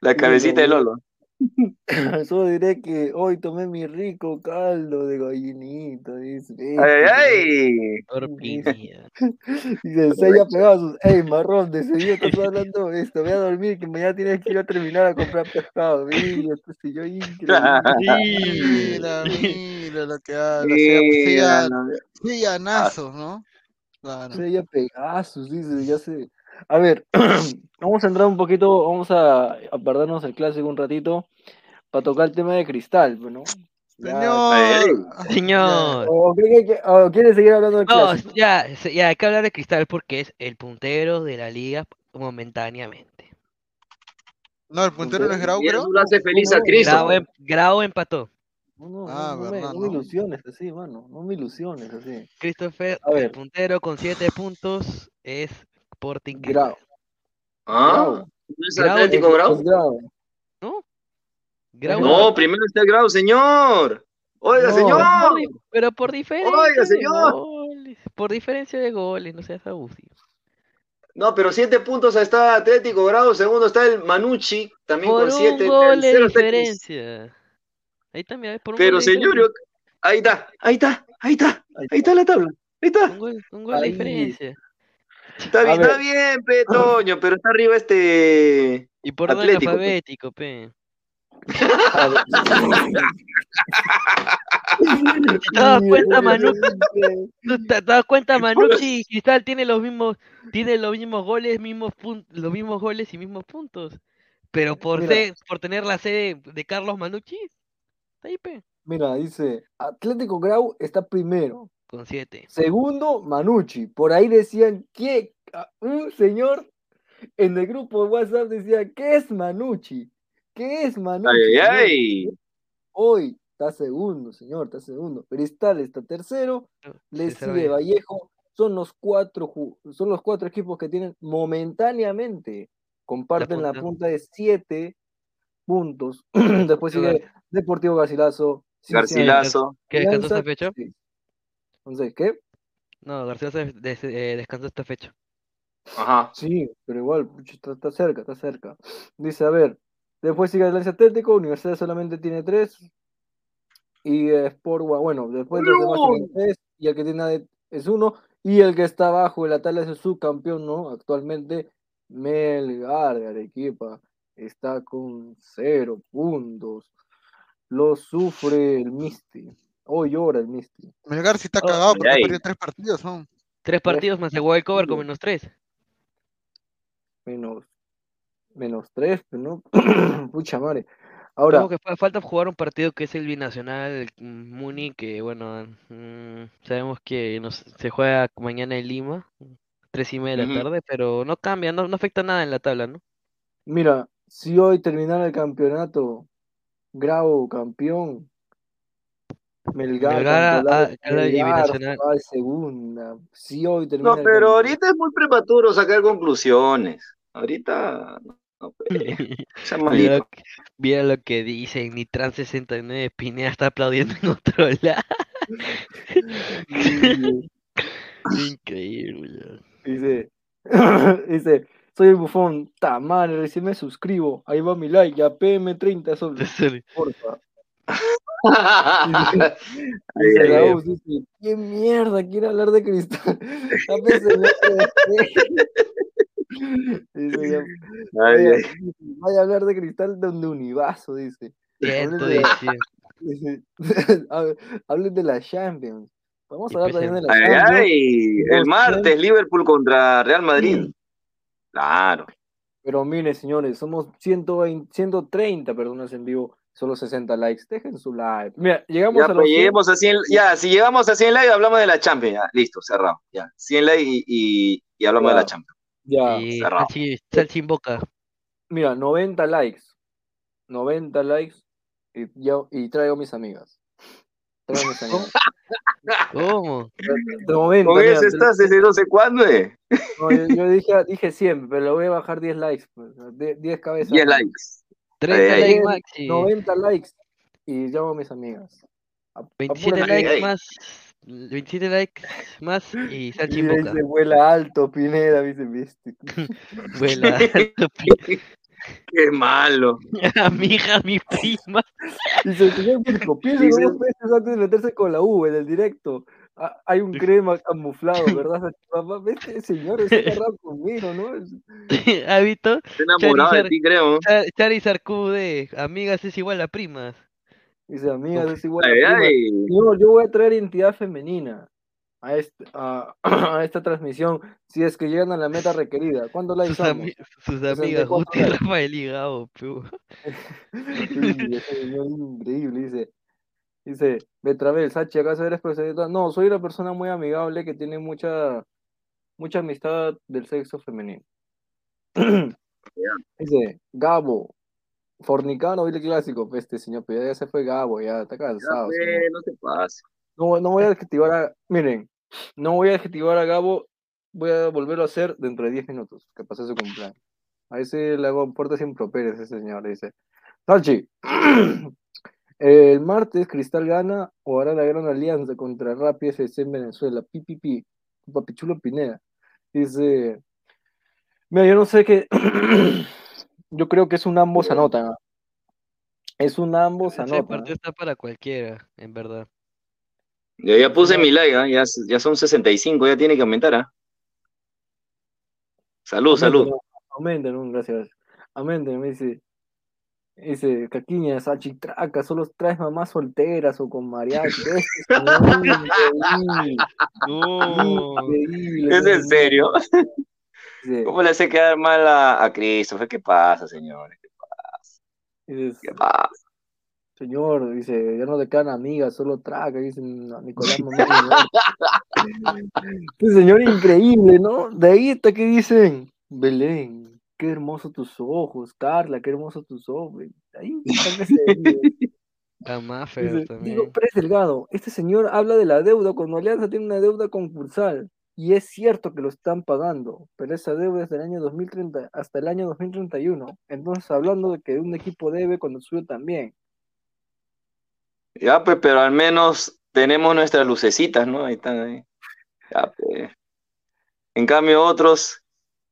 la cabecita de Lolo. <laughs> Solo diré que hoy tomé mi rico caldo de gallinita, dice. Ay, ay. <laughs> Dice, se haya pegado sus. Ey, marrón, de seguido estás hablando de esto. Voy a dormir, que mañana tienes que ir a terminar a comprar pescado. Mira, este si yo increíble. <laughs> Mira, mira lo que habla. No. Claro. Se haya Pegasus, dice, ya sé. A ver, <clears throat> vamos a entrar un poquito, vamos a, a perdernos el clásico un ratito para tocar el tema de cristal, pues, ¿no? Ya. Señor. Señor. ¿O, cree que- o quiere seguir hablando del No, clásico? ya, ya, hay que hablar de Cristal porque es el puntero de la liga momentáneamente. Ya, ya, el. Ya, el. Ya, ya, el. No, el puntero no es Grau, creo. lo hace feliz a No, Cristo. Grau, em- Grau empató. No, no, Ah, no, no me, verdad, no me ¿no? ilusiones así, mano. No me ilusiones así. Christopher, A el ver. puntero con 7 puntos es Sporting. Grau. ¿Ah? Grau. ¿No es Grau, Atlético Es Grau? Grau. ¿No? Grau No, primero está el Grau, señor. Oiga, No. señor. pero por diferencia Oiga, de señor. goles. Por diferencia de goles, no seas abusivo. No, pero siete puntos está Atlético Grau, segundo está el Manucci, también Por con siete. un gol de está diferencia. Ahí también, por un Pero gol de señor, yo- ahí está, ahí está, ahí está, ahí está la tabla, ahí está. Un gol, un gol de diferencia. Está bien, está bien, pe, Toño, pero está arriba este Y por orden alfabético, pe. <laughs> ¿Te das cuenta, Manu? Obviamente. ¿Tú te das cuenta, Manucci y Cristal tiene los mismos, tiene los mismos goles, mismos los mismos goles y mismos puntos. Pero por Mira. ser, por tener la sede de Carlos Manucci, está ahí, pe, Mira, dice, Atlético Grau está primero. Con 7. Segundo, Manucci. Por ahí decían que ah, un señor en el grupo de WhatsApp decía, ¿qué es Manucci? ¿Qué es Manucci? Ay, señor?". ay. Hoy está segundo, señor, está segundo. Cristal está tercero, le César sigue Vallejo. Son los cuatro son los cuatro equipos que tienen momentáneamente comparten la punta. punta de siete puntos. <clears throat> Después sigue Deportivo Garcilaso. Garcilaso. ¿Qué descansó esta Alianza, fecha? sí. Entonces, ¿qué? No, García se des- eh, descansó esta fecha. Ajá. Sí, pero igual, está, está cerca, está cerca. Dice, a ver, después sigue Alianza Atlético, Universidad solamente tiene tres. Y eh, Sport, Gua- bueno, después los demás tienen tres. Y el que tiene es uno. Y el que está abajo de la tabla es el subcampeón, ¿no? Actualmente, Melgar de Arequipa está con cero puntos. Lo sufre el Misty. Hoy llora el Misty. Melgar sí está Oh, cagado porque perdido tres partidos, ¿no? Tres partidos más el wild cover con menos tres. Menos, menos tres, no. <clears throat> Pucha madre. Ahora, Como que fa- falta jugar un partido que es el binacional, el Muni, que bueno, mm, sabemos que nos, se juega mañana en Lima, tres y media de la tarde, pero no cambia, no, no afecta nada en la tabla, ¿no? Mira, si hoy terminara el campeonato, Grau campeón, Melgar, Melgar a- campeón, a- a la Melgar binacional. va de segunda. Si hoy termina No, pero ahorita es muy prematuro sacar conclusiones. Ahorita, no, pues, <laughs> Mira lo que, mira lo que dicen, Nitran 69 Pineda está aplaudiendo en otro <laughs> lado. Increíble. dice, <coughs> dice, soy el bufón, tamar, recién me suscribo, ahí va mi like, ya PM30 soles, <laughs> porfa. Dice <laughs> Ay, ay, ay. Raúl, dice, ¿qué mierda quiere hablar de cristal? <laughs> <laughs> Dice, vaya, ay. vaya a hablar de cristal donde univaso, dice. Hablen de, la- dieciocho. dice, hab- hablen de la Champions. Vamos a hablar también de la Ay, Champions. ay. El martes, Liverpool contra Real Madrid. Claro. Pero miren, señores, somos 120, 130 personas en vivo, solo 60 likes. Dejen su like. Mira, llegamos Ya, a los pues, 100. lleguemos a 100, ya, si llegamos a 100 likes, hablamos de la Champions. Ya, listo, cerramos. Ya, 100 likes y, y, y hablamos de la. Champions. Ya, Y. Salchi, Salchi en boca. mira, 90 likes. 90 likes y, yo, y traigo mis amigas. Traigo mis amigas. <laughs> ¿Cómo? De 90, Con eso estás desde no sé cuándo, eh. no, yo, yo dije, dije 100, pero le voy a bajar 10 likes. pues, de- 10 cabezas. 10 likes. 30 Ay, ay, likes ay. maxi. 90 likes y llamo a mis amigas. A- 27 apúrate. Ay, likes más. 27 likes más y Salchi dice, vuela alto, Pineda, dice, viste. <laughs> Vuela. <laughs> Qué malo. a mi hija, mi prima. Dice, el señor Mirko, piense Dice- dos veces antes de meterse con la U en el directo. Ah, hay un crema camuflado, <laughs> ¿verdad? Papá, este señor está agarrado conmigo, ¿no? Es- <laughs> ¿Ha visto? Estoy enamorado de ti, creo. Char- Charizard amigas es igual a primas. Dice, amigas, es igual a Ay, prima. ay. No, yo voy a traer identidad femenina a, este, a, <clears throat> a esta transmisión si es que llegan a la meta requerida. ¿Cuántos likes Sus, ami- sus amigas, 64 Guti, likes. Rafael <laughs> señor es increíble, dice. Dice, Betravel, Sachi, ¿acaso eres profesionista? No, soy una persona muy amigable que tiene mucha, mucha amistad del sexo femenino. <clears throat> Dice, Gabo, Fornicano, el clásico, pues, este señor, pero ya se fue Gabo, ya está cansado. pues, no te. No, no voy a adjetivar a. Miren, no voy a adjetivar a Gabo, voy a volverlo a hacer dentro de 10 minutos, que pasó su cumpleaños. A ese le hago puertas impropias, ese señor, dice. Salchi, <clears throat> el martes Cristal gana o hará la gran alianza contra Rappi FC en Venezuela. Pipipi, Papichulo Pineda. Dice. Mira, yo no sé qué. <clears throat> yo creo que es un ambos anotan. Es un ambos Ese anotan. partido está para cualquiera, en verdad. Yo ya puse mi like, ¿ah? ya, ya son 65, ya tiene que aumentar, ¿ah? Salud, salud. Aumenten, aumenten, gracias. Aumenten, me dice. Dice, Caquiña, Sachitraca, solo traes mamás solteras o con mariachi. <laughs> No. Increíble. ¿Es en serio? <laughs> ¿Cómo le hace quedar mal a, a Christopher? ¿Qué pasa, señores? dice, ¿Qué pasa? señor, dice, ya no le quedan amigas, solo traga, dice a Nicolás Mamá. Este <laughs> señor increíble, ¿no? De ahí hasta que dicen, Belén, qué hermosos tus ojos, Carla, qué hermosos tus ojos. Ahí <laughs> Dice, también. Diego Pérez Delgado, este señor habla de la deuda cuando Alianza tiene una deuda concursal. Y es cierto que lo están pagando, pero esa deuda es del año 2030 hasta el año 2031. Entonces, hablando de que un equipo debe cuando sube también. Ya, pues, pero al menos tenemos nuestras lucecitas, ¿no? Ahí están ahí. Ya, pues. En cambio, otros,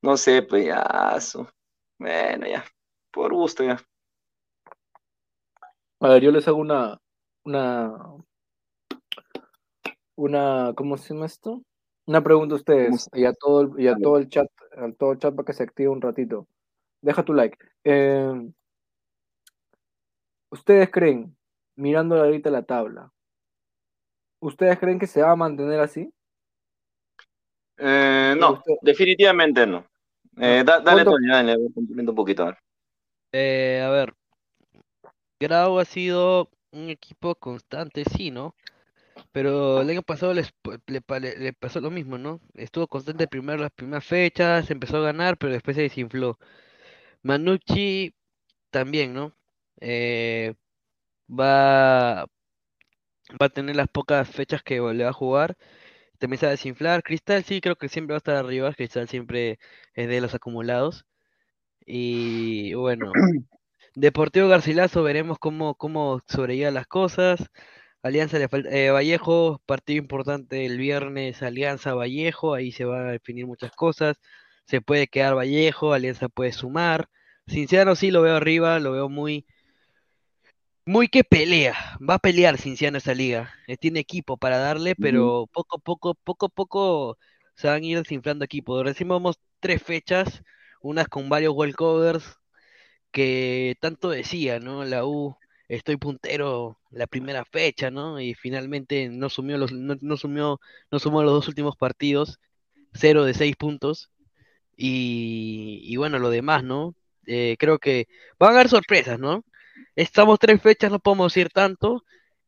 no sé, pues ya. Bueno, ya. Por gusto, ya. A ver, yo les hago una, una, una, ¿cómo se llama esto? Una pregunta a ustedes y a todo el, y a Dale. todo el chat, a todo el chat para que se active un ratito. Deja tu like. Eh, ¿Ustedes creen, mirando ahorita la tabla, ¿ustedes creen que se va a mantener así? Eh, no, definitivamente no. Eh, da- dale, ¿Cuánto- Toño, dale, un poquito. a ver. Eh, a ver, Grau ha sido un equipo constante, sí, ¿no? Pero el año pasado les le pasó lo mismo, ¿no? Estuvo constante primero las primeras fechas, empezó a ganar, pero después se desinfló. Manucci también, ¿no? Eh, va, va a tener las pocas fechas que le va a jugar. Se va a desinflar. Cristal sí, creo que siempre va a estar arriba. Cristal siempre es de los acumulados. Y bueno, Deportivo Garcilaso, veremos cómo, cómo las cosas. Alianza le falta, eh, Vallejo, partido importante el viernes, Alianza Vallejo, ahí se van a definir muchas cosas. Se puede quedar Vallejo, Alianza puede sumar. Cinciano sí lo veo arriba, lo veo muy, muy que pelea. Va a pelear Cinciano esa liga. Eh, tiene equipo para darle, pero poco a poco, poco a poco se van a ir desinflando equipos. Recién vamos tres fechas, unas con varios walkovers que tanto decía, ¿no? La U, estoy puntero la primera fecha, ¿no? Y finalmente no sumió los, no, no sumió, no sumó los dos últimos partidos, cero de seis puntos. Y, y bueno, lo demás, ¿no? Eh, creo que van a haber sorpresas, ¿no? Estamos tres fechas, no podemos decir tanto.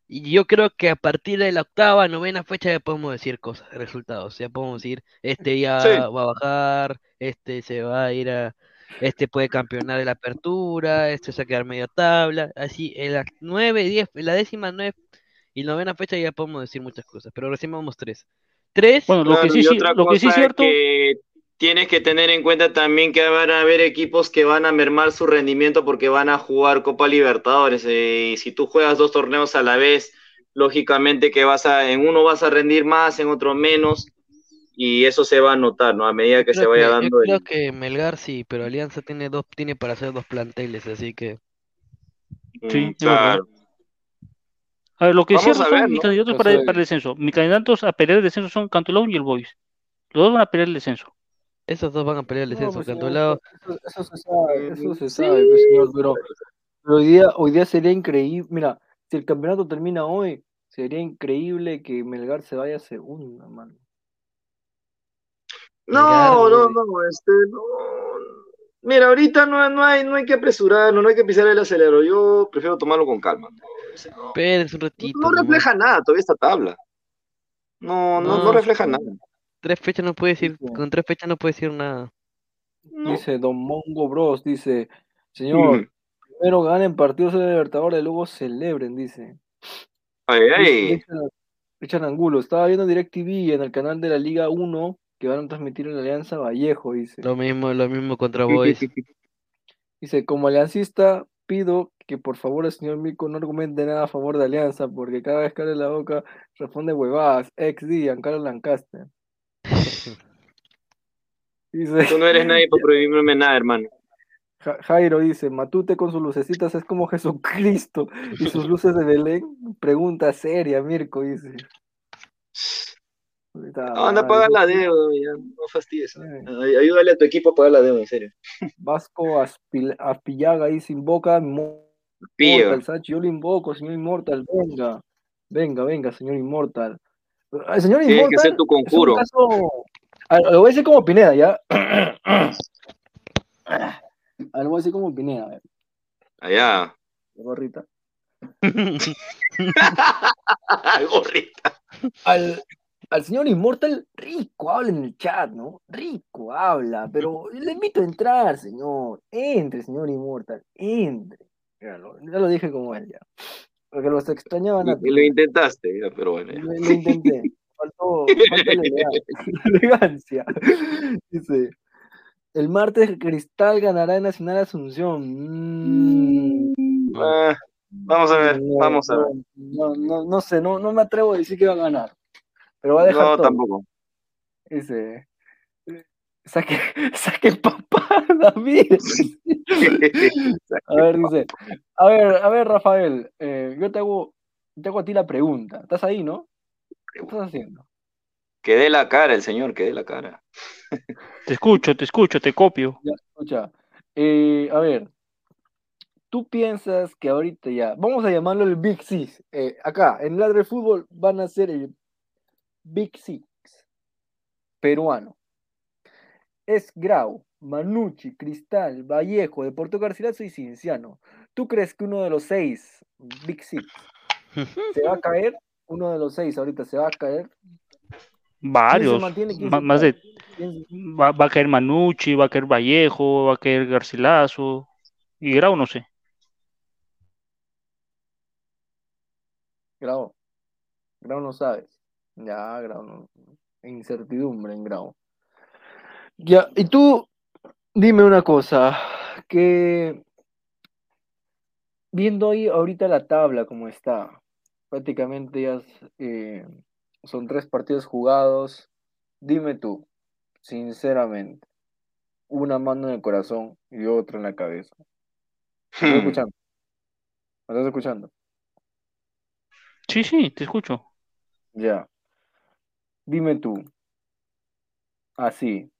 Y yo creo que a partir de la octava, novena fecha ya podemos decir cosas, resultados. Ya podemos decir, este ya Sí. va a bajar, este se va a ir a, este puede campeonar de la apertura, este se va a quedar media tabla. Así, en la nueve, diez, en la décima, nueve y novena fecha ya podemos decir muchas cosas, pero recién vamos tres. Tres, Bueno, lo que Claro, sí, lo que sí es cierto, que tienes que tener en cuenta también que van a haber equipos que van a mermar su rendimiento porque van a jugar Copa Libertadores. eh, y si tú juegas dos torneos a la vez, lógicamente que vas a, en uno vas a rendir más, en otro menos, y eso se va a notar, ¿no? A medida que se vaya que- yo dando el- creo que Melgar sí, pero Alianza tiene dos, tiene para hacer dos planteles, así que Sí, Mm, claro. a ver, lo que es Vamos cierto a son ver, mis ¿no? candidatos Yo para, soy- para el descenso. Mis candidatos a pelear el descenso son Cantolao y el Boys. Los dos van a pelear el descenso. Esos dos van a pelear el No, descenso. pues, señor, Cantolao, eso, eso se sabe, eso se Sí. sabe, pues, señor, pero, pero hoy día, hoy día sería increíble, mira, si el campeonato termina hoy, sería increíble que Melgar se vaya a segunda, mano. No, no, no, este, no. Mira, ahorita no, no hay, no hay que apresurarnos, no hay que pisar el acelerador. Yo prefiero tomarlo con calma. ¿no? No- un ratito. no refleja nada todavía esta tabla. No, no, no No, refleja nada. Tres fechas no puede decir, con tres fechas no puede decir nada. No. Dice Don Mongo Bros, dice, señor, Primero ganen partidos de Libertadores, luego celebren, dice. Ay, ay. Richard, Angulo, estaba viendo DirecTV en el canal de la Liga 1 que van a transmitir en la Alianza Vallejo, dice. Lo mismo, lo mismo contra Boys. <laughs> Dice, como aliancista, pido que por favor el señor Mico no argumente nada a favor de Alianza, porque cada vez que abre la boca responde huevadas, ex Giancarlo Lancaster. Dice, Tú no eres nadie para <laughs> prohibirme nada, hermano. Ja- Jairo dice, Matute con sus lucecitas es como Jesucristo y sus luces de Belén. Pregunta seria, Mirko dice. No, anda a pagar la deuda, ya, no fastidies. Ay- Ayúdale a tu equipo a pagar la deuda, en serio. Vasco Aspil- Aspillaga dice, invoca Pío. Inmortal, Sachi, yo lo invoco, señor Inmortal, venga, venga, venga, señor Inmortal. El señor Tienes que hacer tu conjuro. caso, a- lo voy a decir como Pineda, ¿ya? A lo voy a decir como Pineda, a ver, Allá. gorrita. <laughs> Gorrita. Al, al señor Inmortal, rico habla en el chat, ¿no? Rico habla, pero le invito a entrar, señor. Entre, señor Inmortal, entre. Ya lo, ya lo dije como él, ya. Porque los extrañaban a Y, y lo intentaste, pero bueno. Lo, lo intenté. <laughs> Faltó, falta la elegancia. la <laughs> <laughs> elegancia. Dice, el martes Cristal ganará en Nacional Asunción. Mm, Ah, vamos a ver, no, vamos a ver. no, no, no sé, no, no me atrevo a decir que va a ganar. Pero va a dejar No, todo. tampoco. Dice, saque, <laughs> saque papá, <laughs> David. A ver, dice, a ver, a ver, Rafael, eh, yo te hago, te hago a ti la pregunta. ¿Estás ahí, no? ¿Qué estás haciendo? Que dé la cara el señor, que dé la cara. Te escucho, te escucho, te copio. Ya, escucha. Eh, a ver, tú piensas que ahorita ya, vamos a llamarlo el Big Six. eh, acá, en Ladre Fútbol van a ser el Big Six peruano. Es Grau, Manucci, Cristal, Vallejo, Deportivo Garcilaso y Cinciano. ¿Tú crees que uno de los seis Big Six se va a caer? Uno de los seis ahorita se va a caer. Varios. Más de. va a caer Manucci, va a caer Vallejo, va a caer Garcilaso. Y Grau, no sé. Grau. Grau no sabes. Ya, Grau no. Incertidumbre en Grau. Ya, y tú, dime una cosa, que viendo ahí ahorita la tabla como está, prácticamente ya eh, son tres partidos jugados. Dime tú, sinceramente, una mano en el corazón y otra en la cabeza. ¿Me estás escuchando? ¿Me estás escuchando? Sí, sí, te escucho. Ya. Dime tú. Así.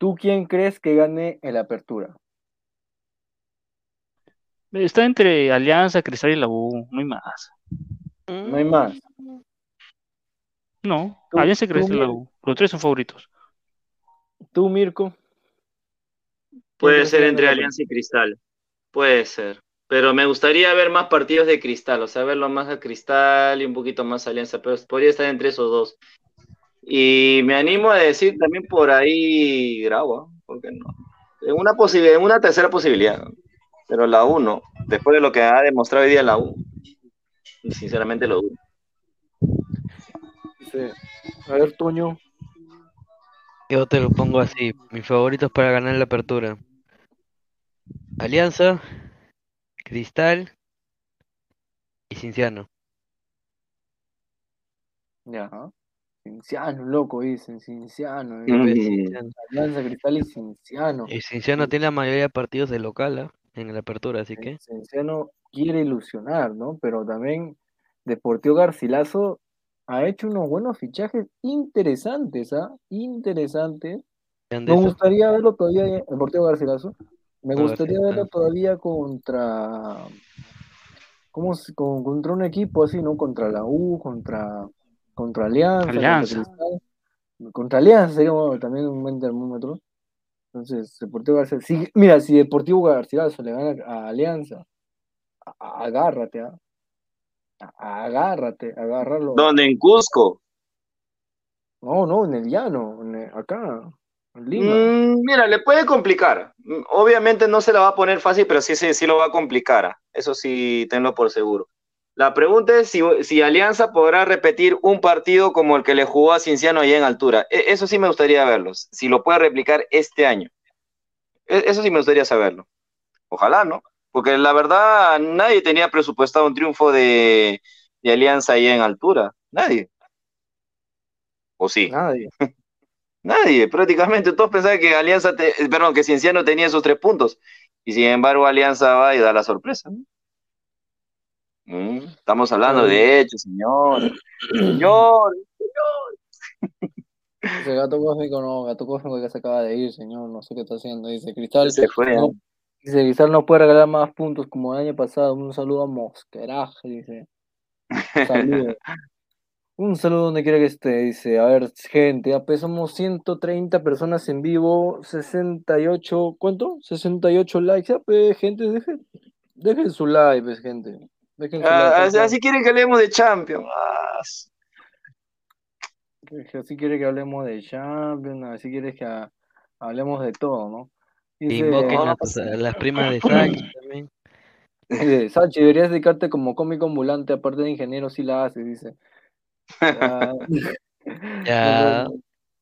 ¿Tú quién crees que gane en la apertura? Está entre Alianza, Cristal y la U. No hay más. No hay más. No, Alianza, tú, Cristal y la U. Los tres son favoritos. ¿Tú, Mirko? Puede ser entre Alianza y Cristal. Puede ser. Pero me gustaría ver más partidos de Cristal, o sea, verlo más a Cristal y un poquito más a Alianza, pero podría estar entre esos dos. Y me animo a decir también por ahí Grau, ¿ah? ¿Por qué no? En una posibilidad, en una tercera posibilidad. Pero la U no. Después de lo que ha demostrado hoy día la U, sinceramente lo dudo. A ver, Toño. Yo te lo pongo así, mis favoritos para ganar la apertura. Alianza, Cristal y Cinciano. Ya. Cinciano, loco, dicen. Cinciano. Cinciano. Alianza Cristal y Cinciano. Y Cinciano tiene la mayoría de partidos de local, ¿ah? en la apertura, así que Cinciano quiere ilusionar, ¿no? Pero también Deportivo Garcilaso ha hecho unos buenos fichajes interesantes, ¿ah? Interesantes. vean Me gustaría verlo todavía Deportivo Garcilaso. Me gustaría verlo todavía contra. ¿Cómo se- con- contra un equipo así, ¿no? Contra la U, contra, contra Alianza, Alianza. contra Cristal. Contra Alianza sería bueno, también un buen termómetro. Entonces, Deportivo Garcilaso. si- mira, si Deportivo Garcilaso le gana a Alianza, a- a- agárrate, ¿ah? A- Agárrate, agárralo. ¿Dónde? En Cusco. No, no, en el llano, en el- acá. Lima. Mm, mira, le puede complicar. Mm, Obviamente no se la va a poner fácil, pero sí, sí, sí lo va a complicar. ah. Eso sí, tenlo por seguro. La pregunta es si, si Alianza podrá repetir un partido como el que le jugó a Cinciano allá en altura. E- Eso sí me gustaría verlo. Si lo puede replicar este año. E- Eso sí me gustaría saberlo. Ojalá, ¿no? Porque la verdad, nadie tenía presupuestado un triunfo de, de Alianza allá en altura. Nadie. ¿O sí? Nadie. <laughs> Nadie, prácticamente todos pensaban que Alianza, te- perdón, que Cienciano tenía esos tres puntos. Y sin embargo, Alianza va y da la sorpresa. ¿no? Mm, estamos hablando de hechos, señor. Señor. Dice gato cósmico, no, gato cósmico que se acaba de ir, señor, no sé qué está haciendo. Dice Cristal. Se fue. no- ¿no? dice Cristal no puede regalar más puntos como el año pasado. Un saludo a Mosqueraje, dice. Un saludo. <laughs> Un saludo donde quiera que esté, dice. A ver, gente, ya pesamos 130 personas en vivo, 68, ¿cuánto? 68 likes, ya, pues, gente, dejen, dejen su like, pues, gente. Dejen Ah, así, así quieren que hablemos de Champions. Ah, Así quiere que hablemos de Champions, así quieres que ha- hablemos de todo, ¿no? Dice, Invoquen a las primas de Sachi también. dice, Sachi, deberías dedicarte como cómico ambulante, aparte de ingeniero, sí la haces, dice. <laughs> Ya. Ya.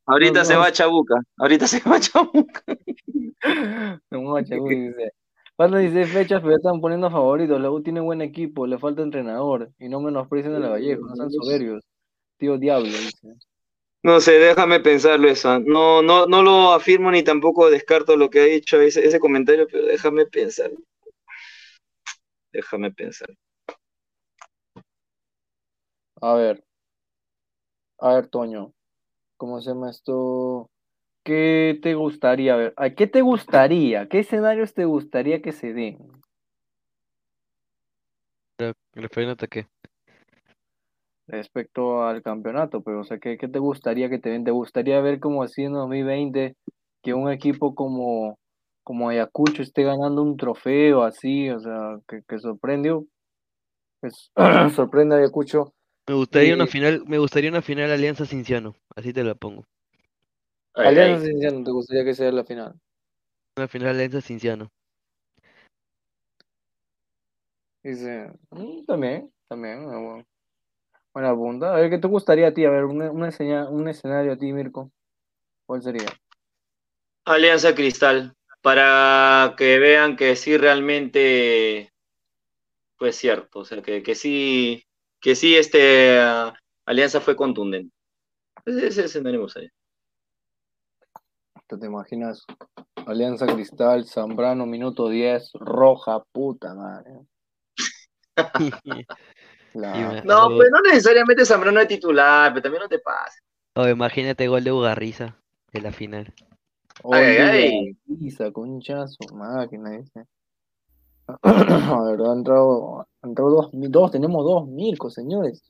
Ahorita no, se no. va a Chabuca. Ahorita se va a Chabuca. <laughs> No, uy, dice. Faltan 16 fechas, pero ya están poniendo favoritos. La U tiene buen equipo, le falta entrenador. Y no menosprecien a la Vallejo, no sean soberbios. Tío Diablo, dice. No sé, déjame pensarlo eso. No, no, no lo afirmo ni tampoco descarto lo que ha dicho ese, ese comentario, pero déjame pensar. Déjame pensar. A ver, a ver, Toño, ¿cómo se llama esto? ¿Qué te gustaría ver? ¿A qué te gustaría? ¿Qué escenarios te gustaría que se den? Pero, Refiriéndote a qué. respecto al campeonato, pero o sea, ¿qué, qué te gustaría que te den? ¿Te gustaría ver como así en 2020 que un equipo como, como Ayacucho esté ganando un trofeo así, o sea, que, que sorprendió, pues, <clears throat> sorprende a Ayacucho? Me gustaría una Y- final, me gustaría una final Alianza Cinciano, así te la pongo. Ay, Alianza ay. Cienciano, ¿te gustaría que sea la final? Una final Alianza Cinciano. Dice, "Mm, también, también, una bu- buena punta. A ver, ¿qué te gustaría a ti? A ver, un, un, escena- un escenario a ti, Mirko. ¿Cuál sería? Alianza Cristal, para que vean que sí realmente fue cierto, o sea, que, que sí, que sí este ah, Alianza fue contundente. Ese ese escenario me gustaría. ¿Te, te imaginas? Alianza Cristal, Zambrano, minuto 10, roja, puta madre. <laughs> La- No, pues no necesariamente Zambrano de titular, pero también no te pases. o imagínate gol de Ugarriza en la final. Oye, Ay, ay. Pisa, concha su máquina, dice. La verdad, han entrado, han entrado dos, dos, tenemos dos Mirko, señores.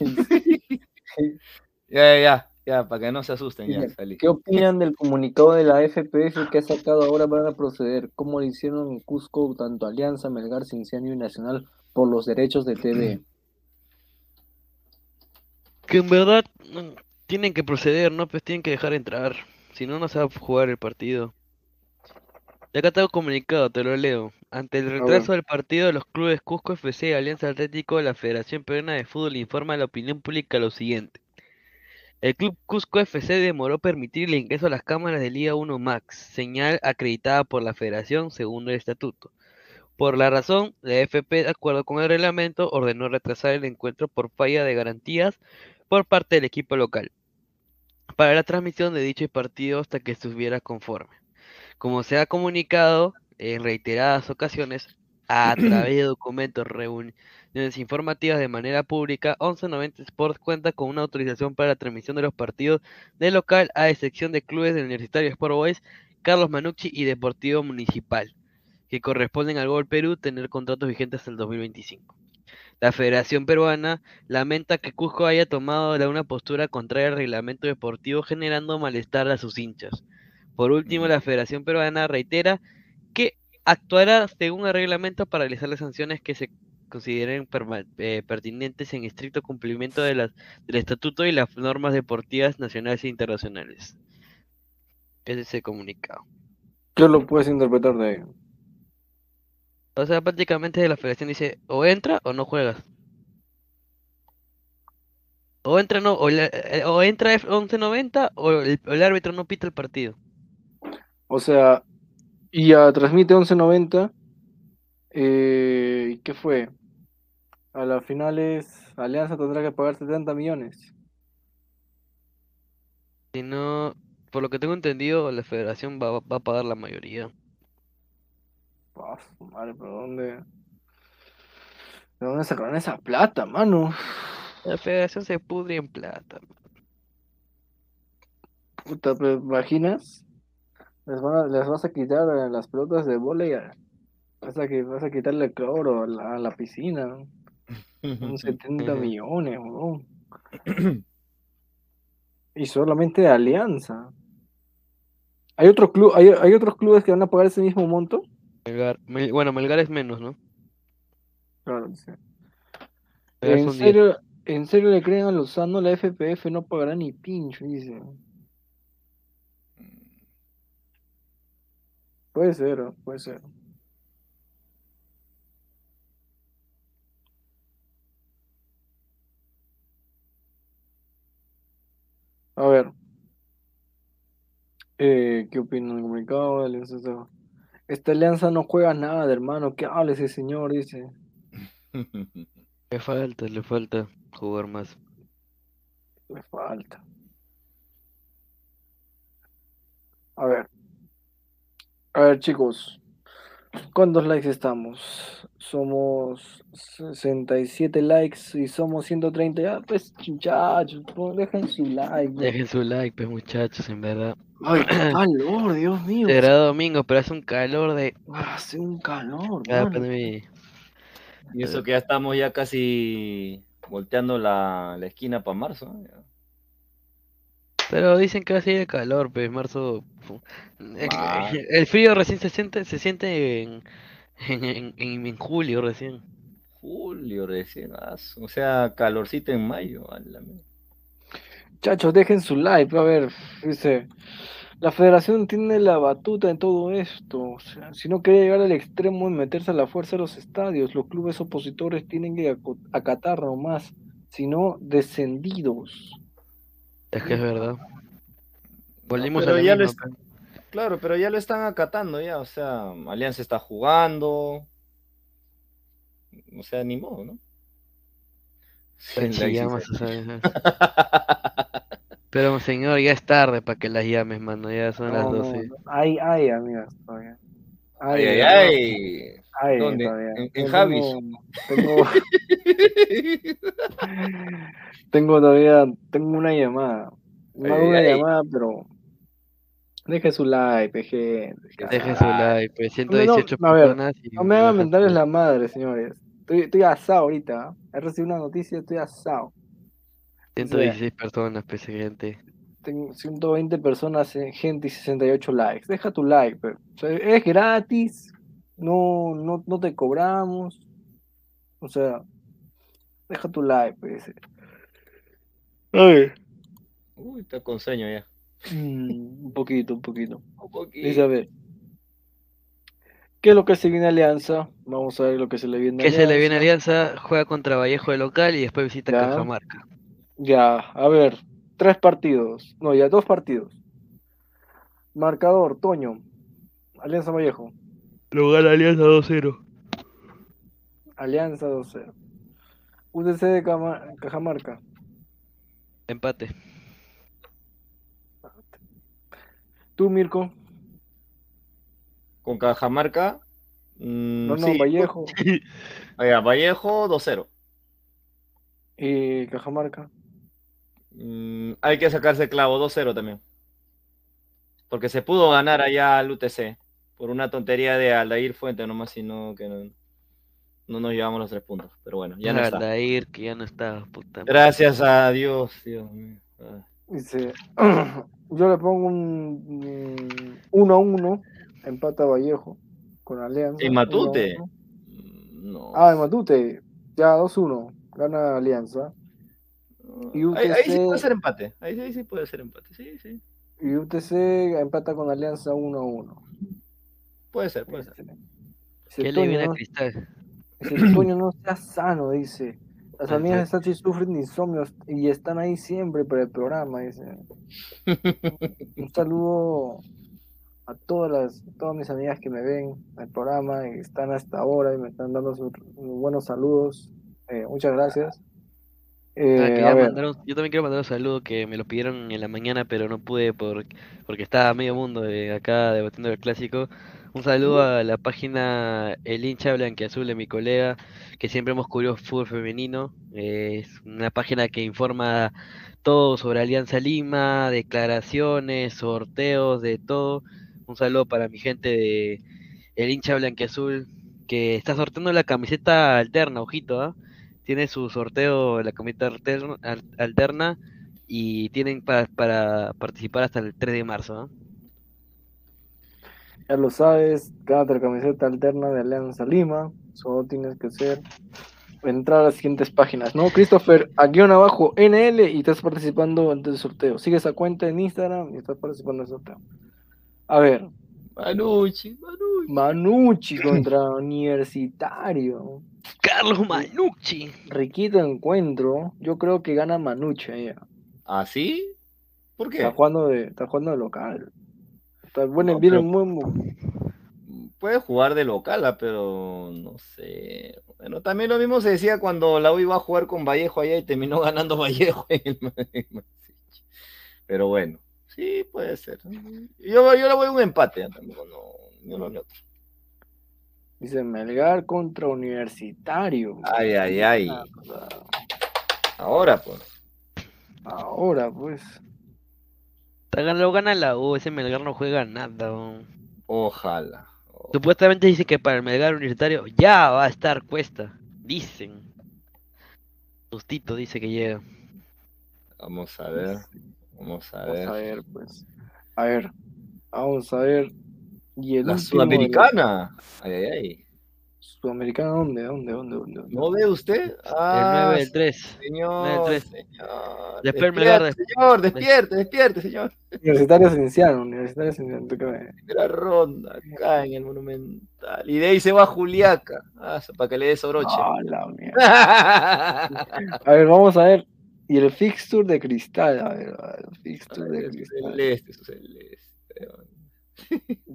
<laughs> <laughs> Ya, ya, ya, ya, para que no se asusten, ya salí. ¿Qué opinan del comunicado de la FPF que ha sacado ahora para proceder? ¿Cómo lo hicieron en Cusco tanto Alianza, Melgar, Cinciano y Nacional por los derechos de TV? Que en verdad tienen que proceder, ¿no? Pues tienen que dejar entrar. Si no, no se va a jugar el partido. Y acá tengo comunicado, te lo leo. Ante el retraso del partido de los clubes Cusco FC y Alianza Atlético, la Federación Peruana de Fútbol informa a la opinión pública lo siguiente. El club Cusco FC demoró permitir el ingreso a las cámaras de Liga 1 Max, señal acreditada por la Federación según el estatuto. Por la razón, la FP, de acuerdo con el reglamento, ordenó retrasar el encuentro por falla de garantías por parte del equipo local para la transmisión de dicho partido hasta que estuviera conforme. Como se ha comunicado en reiteradas ocasiones a <clears throat> través de documentos, reuniones informativas de manera pública, 1190 Sports cuenta con una autorización para la transmisión de los partidos de local a excepción de clubes del Universitario Sport Boys, Carlos Manucci y Deportivo Municipal, que corresponden al Gol Perú tener contratos vigentes hasta el 2025. La Federación Peruana lamenta que Cusco haya tomado una postura contraria al reglamento deportivo generando malestar a sus hinchas. Por último, la Federación Peruana reitera actuará según el reglamento para realizar las sanciones que se consideren eh, pertinentes en estricto cumplimiento de las, del estatuto y las normas deportivas nacionales e internacionales. Es ese comunicado. ¿Qué lo puedes interpretar de ahí? O sea, prácticamente la federación dice, o entra o no juegas. O entra no, o, la- eh, o entra F- 1190 o el, o el árbitro no pita el partido. O sea, y a transmite 1190. Eh, ¿y ¿Qué fue? A las finales, Alianza tendrá que pagar 70 millones. Si no, por lo que tengo entendido, la federación va, va a pagar la mayoría. Su madre, pero ¿dónde? ¿De dónde sacaron esa plata, mano? La federación se pudre en plata. Puta, ¿te imaginas? Les, van a- les vas a quitar eh, las pelotas de vóley, a- vas a, vas a quitarle el cloro a la, a la piscina. ¿no? Son <laughs> 70 millones, weón. <clears throat> Y solamente de Alianza. ¿Hay otro club, hay, hay otros clubes que van a pagar ese mismo monto? Melgar, Mel- bueno, Melgar es menos, ¿no? Claro, sí. ¿En son 10. serio, ¿En serio le creen a Lozano? La FPF no pagará ni pincho, dice. Puede ser, puede ser. A ver. Eh, ¿qué opinan del comunicado de Alianza? Esta- Esta alianza no juega nada, hermano. ¿Qué habla ese señor? Dice. <laughs> Le falta, le falta jugar más. Le falta. A ver. A ver, chicos. ¿Cuántos likes estamos? Somos 67 likes y somos 130. Ya, pues, muchachos, pues, dejen su like. Dejen su like, pues muchachos, en verdad. Ay, qué <clears throat> calor, Dios mío. Será domingo, pero hace un calor de. Hace un calor, Ah, pues, mi- Y eso que ya estamos ya casi volteando la, la esquina para marzo. ¿no? Pero dicen que va a seguir el calor, pues marzo. <laughs> El frío recién se siente, se siente en, en, en- en- en julio recién. Julio recién, o sea, calorcito en mayo. Muchachos, dejen su like. A ver, dice. La federación tiene la batuta en todo esto. O sea, si no quiere llegar al extremo de meterse a la fuerza a los estadios, los clubes opositores tienen que acatar nomás. Si no, descendidos. Es que es verdad. Volvimos a ya lo es- Claro, pero ya lo están acatando ya, o sea, Alianza está jugando. O sea, ni modo, ¿no? <laughs> ICC. llamas, o sea, <laughs> Pero señor, ya es tarde para que las llames, mano. Ya son las No, no, 12. no. Ay, ay, amigas, todavía. Ay, ay, ay. Ay, ¿Dónde? todavía. En- en Tengo- Javis. Tengo, <laughs> tengo todavía, tengo una llamada. No hago Ay, una ay. llamada, pero deje su like, peje. Dejen su like, pues No, no, 118 a ver, personas. y no me hagan su- la madre, señores. Estoy, estoy asado ahorita. ¿ah? He recibido una noticia, estoy asado. 116 personas, pues gente. Tengo 120 personas, en gente y 68 likes. Deja tu like, pero, o sea, es gratis. No, no, no te cobramos. O sea, deja tu like, pues. Ay. Uy, está con sueño ya. Mm, un poquito, un poquito. <laughs> Un poquito. Dice, a ver. ¿Qué es lo que se viene a Alianza? Vamos a ver lo que se le viene a Que se le viene Alianza. Alianza, juega contra Vallejo de local y después visita Ya. Cajamarca. Ya, a ver, tres partidos. No, ya dos partidos. Marcador, Toño. Alianza Vallejo. Lo gana Alianza 2-0. Alianza 2-0. UTC de Cama- Cajamarca. Empate. Tú, Mirko. Con Cajamarca. mm, No, no, sí. Vallejo. <laughs> Oiga, Vallejo 2-0. Y Cajamarca. Mm, hay que sacarse clavo 2-0 también. Porque se pudo ganar allá al UTC. Por una tontería de Aldair Fuente, nomás, sino que no, no nos llevamos los tres puntos. Pero bueno, ya no está. Aldair, que ya no está, puta. Gracias a Dios, Dios mío. Ah. Dice, <clears throat> yo le pongo un 1 a 1. Empata Vallejo con Alianza. ¿En 1 a Matute? 1. No. Ah, en Matute. Ya 2-1. Gana Alianza. Y Ahí, ahí sí UTC puede ser empate. Ahí, ahí sí puede ser empate. Sí, sí. Y UTC empata con Alianza 1 a 1. Puede ser, puede ser. ¿Qué le viene a no- Cristal? dice, Toño, no seas sano, dice. Las amigas de. Sachi sufren de insomnios y están ahí siempre para el programa, dice. <laughs> Un saludo a todas las, todas mis amigas que me ven al programa y están hasta ahora y me están dando sus buenos saludos. Eh, muchas gracias. Eh, Ah, mandar un- yo también quiero mandar un saludo que me lo pidieron en la mañana, pero no pude por, porque estaba medio mundo de acá debatiendo el clásico. Un saludo a la página El hincha blanquiazul de mi colega, que siempre hemos cubierto fútbol femenino. Eh, es una página que informa todo sobre Alianza Lima, declaraciones, sorteos, de todo. Un saludo para mi gente de El hincha blanquiazul, que está sorteando la camiseta alterna, ojito, ¿ah? tiene su sorteo la camiseta alterna, al- alterna y tienen para, para participar hasta el 3 de marzo. ¿no? Ya lo sabes, la camiseta alterna de Alianza Lima. Solo tienes que hacer entrar a las siguientes páginas, ¿no? Christopher, aquí abajo, NL, y estás participando en el sorteo. Sigue esa cuenta en Instagram y estás participando en el sorteo. A ver, Manucci, Manucci. Manucci <clears throat> contra Universitario. Carlos Manucci. Riquito encuentro. Yo creo que gana Manucci ahí. ¿Ah, sí? ¿Por qué? Está jugando de, está jugando de local. Bueno, No, muy, Puede jugar de local, ah, pero no sé. Bueno, también lo mismo se decía cuando la U iba a jugar con Vallejo allá y terminó <laughs> ganando Vallejo en el. Pero bueno, sí, puede ser. Yo, yo le voy a un empate, ah, tampoco no, ni uno ni otro. Dice Melgar contra Universitario. Ay, ay, ay. Ahora, pues. Ahora, pues. Lo gana la U, ese Melgar no juega nada. ¿no? Ojalá. Supuestamente dice que para el Melgar Universitario ya va a estar Cuesta. Dicen. Justito dice que llega. Vamos a ver. Vamos a ver. Vamos a ver, pues. A ver. Vamos a ver. Y el La último de la- Sudamericana. Ay, ay, ay. ¿Sudamericana dónde? ¿Dónde? ¿Dónde? ¿Dónde? dónde? ¿No ve usted? El Ah, 9 del 3. Señor, 9 del 3. señor. Después el Despierte, de- señor, despierte, despierte, señor. Universitario Cienciano. Universitario Cienciano. ¿tú qué me- Primera ronda, acá en el Monumental. Y de ahí se va Juliaca. Ah, para que le dé soroche. Ah, la mierda. A ver, vamos a ver. Y el fixture de cristal. A ver, a ver, el fixture de cristal. celeste, su celeste.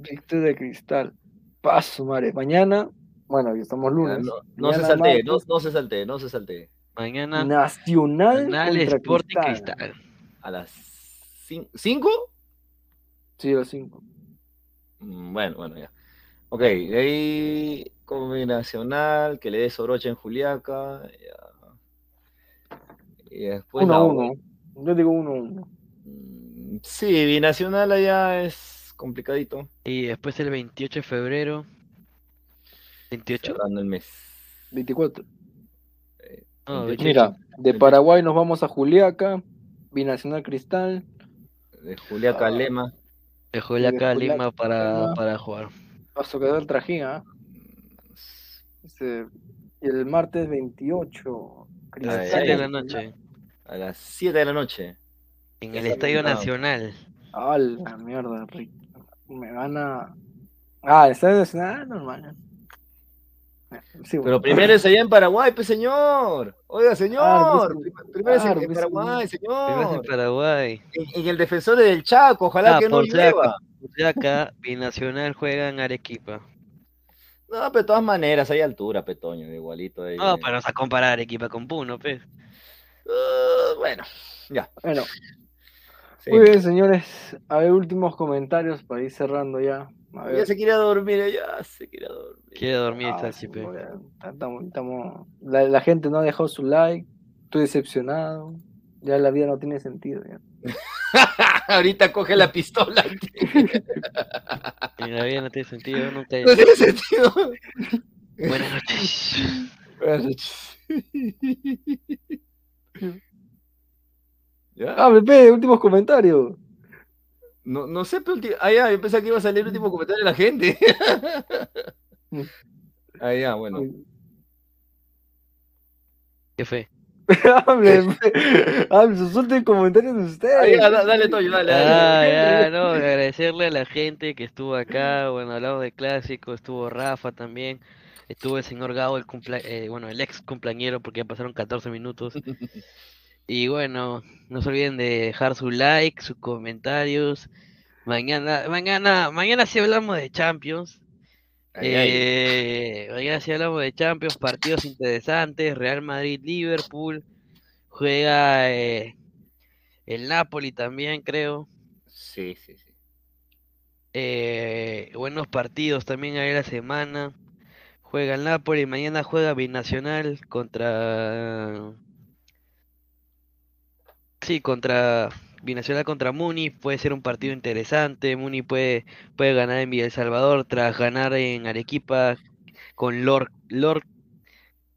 Fixture de cristal. Paso, madre. Mañana, bueno, hoy estamos lunes. No, no se saltee, no, se saltee, no se saltee. Mañana Nacional Nacional contra Sporting Cristal. Cristal. A las 5. Sí, a las 5. Mm, Bueno, bueno, ya. Ok, de ahí combinacional, que le dé soroche en Juliaca. ya. Y después 1 a la 1. Yo digo 1 a 1. Mm, Sí, binacional allá es complicadito. Y después el 28 de febrero. 28. Cerrando el mes. 24. No, 28. Mira, de Paraguay nos vamos a Juliaca. Binacional Cristal. De Juliaca a Lema. De Juliaca a Lima a para, para jugar. Paso que el trajín, ¿ah? El martes 28. Ay, 7 Cristal. de la noche. A las 7 de la noche. En el Estadio. Nacional. Ah, la mierda, Rick. Me gana. Ah, está nacional, ah, normal. Sí, Pero primero es allá en Paraguay, pues señor. Oiga, señor. Claro, pues, Prim- primero claro, es en, pues, Paraguay, Primero es en señor. Paraguay. En, en el defensor del Chaco, ojalá Ah, que no llueva. acá, Binacional juega en Arequipa. No, pero de todas maneras, hay altura, Petoño, igualito. ahí. No, para no comparar Arequipa con Puno, pues. Ah, bueno, ya. Bueno, sí. muy bien, señores. A ver, últimos comentarios para ir cerrando ya. Ya se quiere dormir, ya se quiere dormir. Quiere dormir Ah, bien. Estamos- estamos- La, la gente no ha dejado su like. Estoy decepcionado. Ya la vida no tiene sentido. ya. <laughs> Ahorita coge la pistola. <laughs> En la vida no tiene sentido, nunca. No tiene sentido. Buenas noches. <laughs> Buenas noches. ¿Ya? Ah, Pepe, últimos comentarios. No, no sé, pero ulti- ah, ya, yo pensaba que iba a salir el último comentario de la gente. <laughs> ah, ya, bueno. ¿Qué fue? Hablen, hablen, sus últimos comentarios de Ahí, ustedes. da- dale, Toyo, dale, dale. Ah, ya, no, agradecerle a la gente que estuvo acá, bueno, hablamos de clásico, estuvo Rafa también, estuvo el señor Gao, el cumplea- eh, bueno, el ex cumpleañero, porque ya pasaron 14 minutos. <laughs> Y bueno, no se olviden de dejar su like, sus comentarios. Mañana, mañana, mañana sí hablamos de Champions. Ay, ay. Eh, mañana sí hablamos de Champions, partidos interesantes, Real Madrid, Liverpool, juega eh, el Napoli también, creo. Sí, sí, sí. Eh, buenos partidos también hay la semana. Juega el Napoli, mañana juega Binacional contra... Sí, contra Binacional contra Muni, puede ser un partido interesante. Muni puede, puede ganar en Villa El Salvador tras ganar en Arequipa con Lord, Lord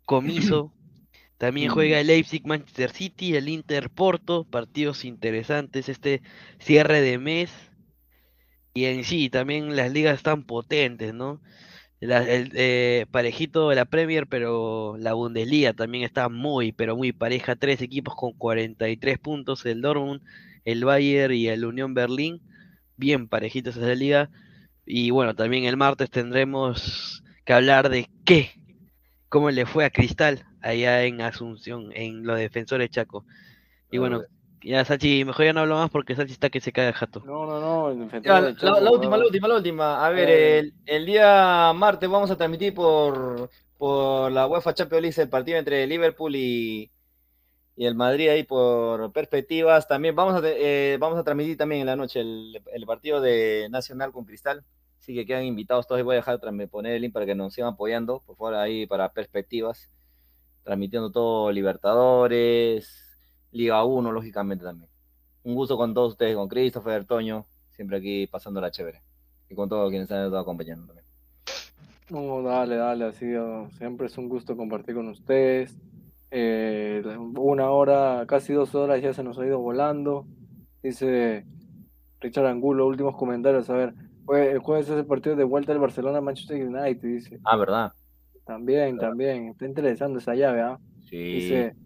Comiso. <clears throat> También juega el Leipzig Manchester City, el Inter Porto, partidos interesantes este cierre de mes. Y en sí, también las ligas están potentes, ¿no? La- el, eh, parejito de la Premier, pero la Bundesliga también está muy, pero muy pareja. Tres equipos con 43 puntos, el Dortmund, el Bayern y el Unión Berlín. Bien parejitos esa liga. Y bueno, también el martes tendremos que hablar de qué, cómo le fue a Cristal allá en Asunción, en los defensores Chaco. Y bueno, ya Sachi, mejor ya no hablo más porque Sachi está que se cae el jato. No, no, no. Ya, la, de última, la última, la última. A ver, Eh. el, el día martes vamos a transmitir por, por la UEFA Champions League el partido entre Liverpool y, y el Madrid ahí por perspectivas. También vamos a, te- eh, vamos a transmitir también en la noche el, el partido de Nacional con Cristal. Así que quedan invitados todos. y Voy a dejar poner el link para que nos sigan apoyando. Por favor, ahí para perspectivas. Transmitiendo todo Libertadores, Liga 1, lógicamente también. Un gusto con todos ustedes, con Christopher, Toño, siempre aquí pasando la chévere. Y con todos quienes han estado acompañando también. No, dale, dale, así oh, siempre es un gusto compartir con ustedes. Eh, una hora, casi dos horas ya se nos ha ido volando. Dice Richard Angulo, últimos comentarios. A ver, el jueves es el partido de vuelta del Barcelona-Manchester United, dice. Ah, ¿verdad? También, también. Está interesante esa llave, ¿ah? Sí. Dice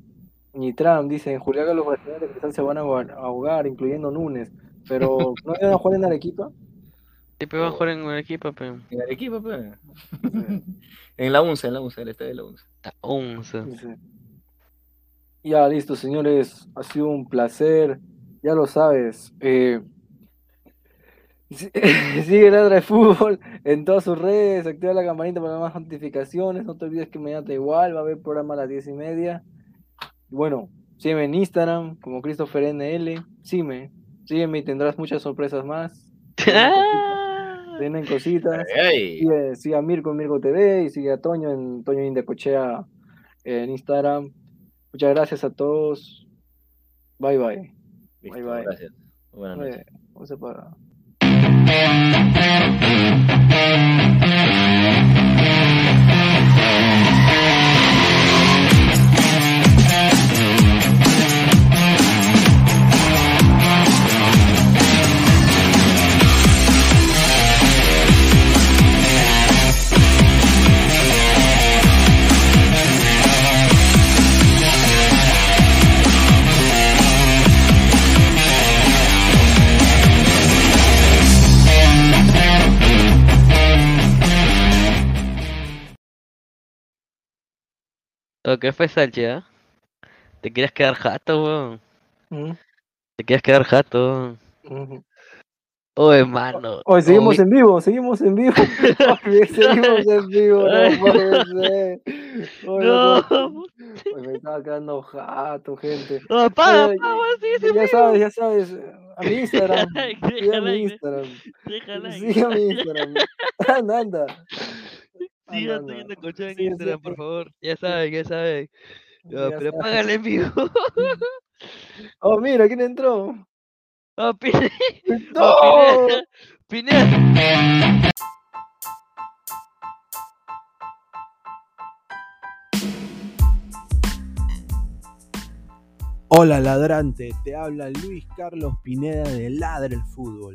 Nitram, dice, en Juliaca los brasileños de Cristal se van a ahogar, incluyendo Núñez. Pero, ¿no iban a jugar en Arequipa? Siempre van a jugar en un equipo, pero. En Arequipa, pues. <laughs> en la UNCE, en la UNCE, el estadio de la UNCE. Once. Dice. Ya, listo, señores. Ha sido un placer. Ya lo sabes. Eh, si- <laughs> sigue Ladra de Fútbol en todas sus redes. Activa la campanita para más notificaciones. No te olvides que mañana te igual va a haber programa a las diez y media. Bueno, sígueme en Instagram como Christopher NL. Sígueme. Sígueme y tendrás muchas sorpresas más. Tienen <laughs> cositas. Ey. Sigue, sigue a Mirko en Mirko TV y sigue a Toño en Toño Indecochea en Instagram. Muchas gracias a todos. Bye bye. Listo, bye bye. gracias. Buenas noches. Vamos a parar. Lo que fue Salchi, ¿ah? Te querías quedar jato, weón. Ujú, Te querías quedar jato. ujú. Oh, hermano. Hoy seguimos Oye, en vivo, seguimos en vivo. <laughs> <laughs> Oye, seguimos en vivo, no puede ser. Oye, No. no- Oye, me estaba quedando jato, gente. No, apaga, Oye, apaga, sigue ese ya sabes, ya sabes. A mi Instagram. <laughs> Sigue a mi Instagram. Sigue a mi Instagram. Anda, anda. Sigan Anda, teniendo cochón en Sí, sí, Instagram, por sí. favor. Ya saben, ya saben. No, Ya pero págale en vivo. <laughs> Oh, mira, ¿quién entró? <laughs> Oh, Pineda. ¡No! Oh, <laughs> Pineda. Pineda. Hola ladrante, te habla Luis Carlos Pineda de Ladre el Fútbol.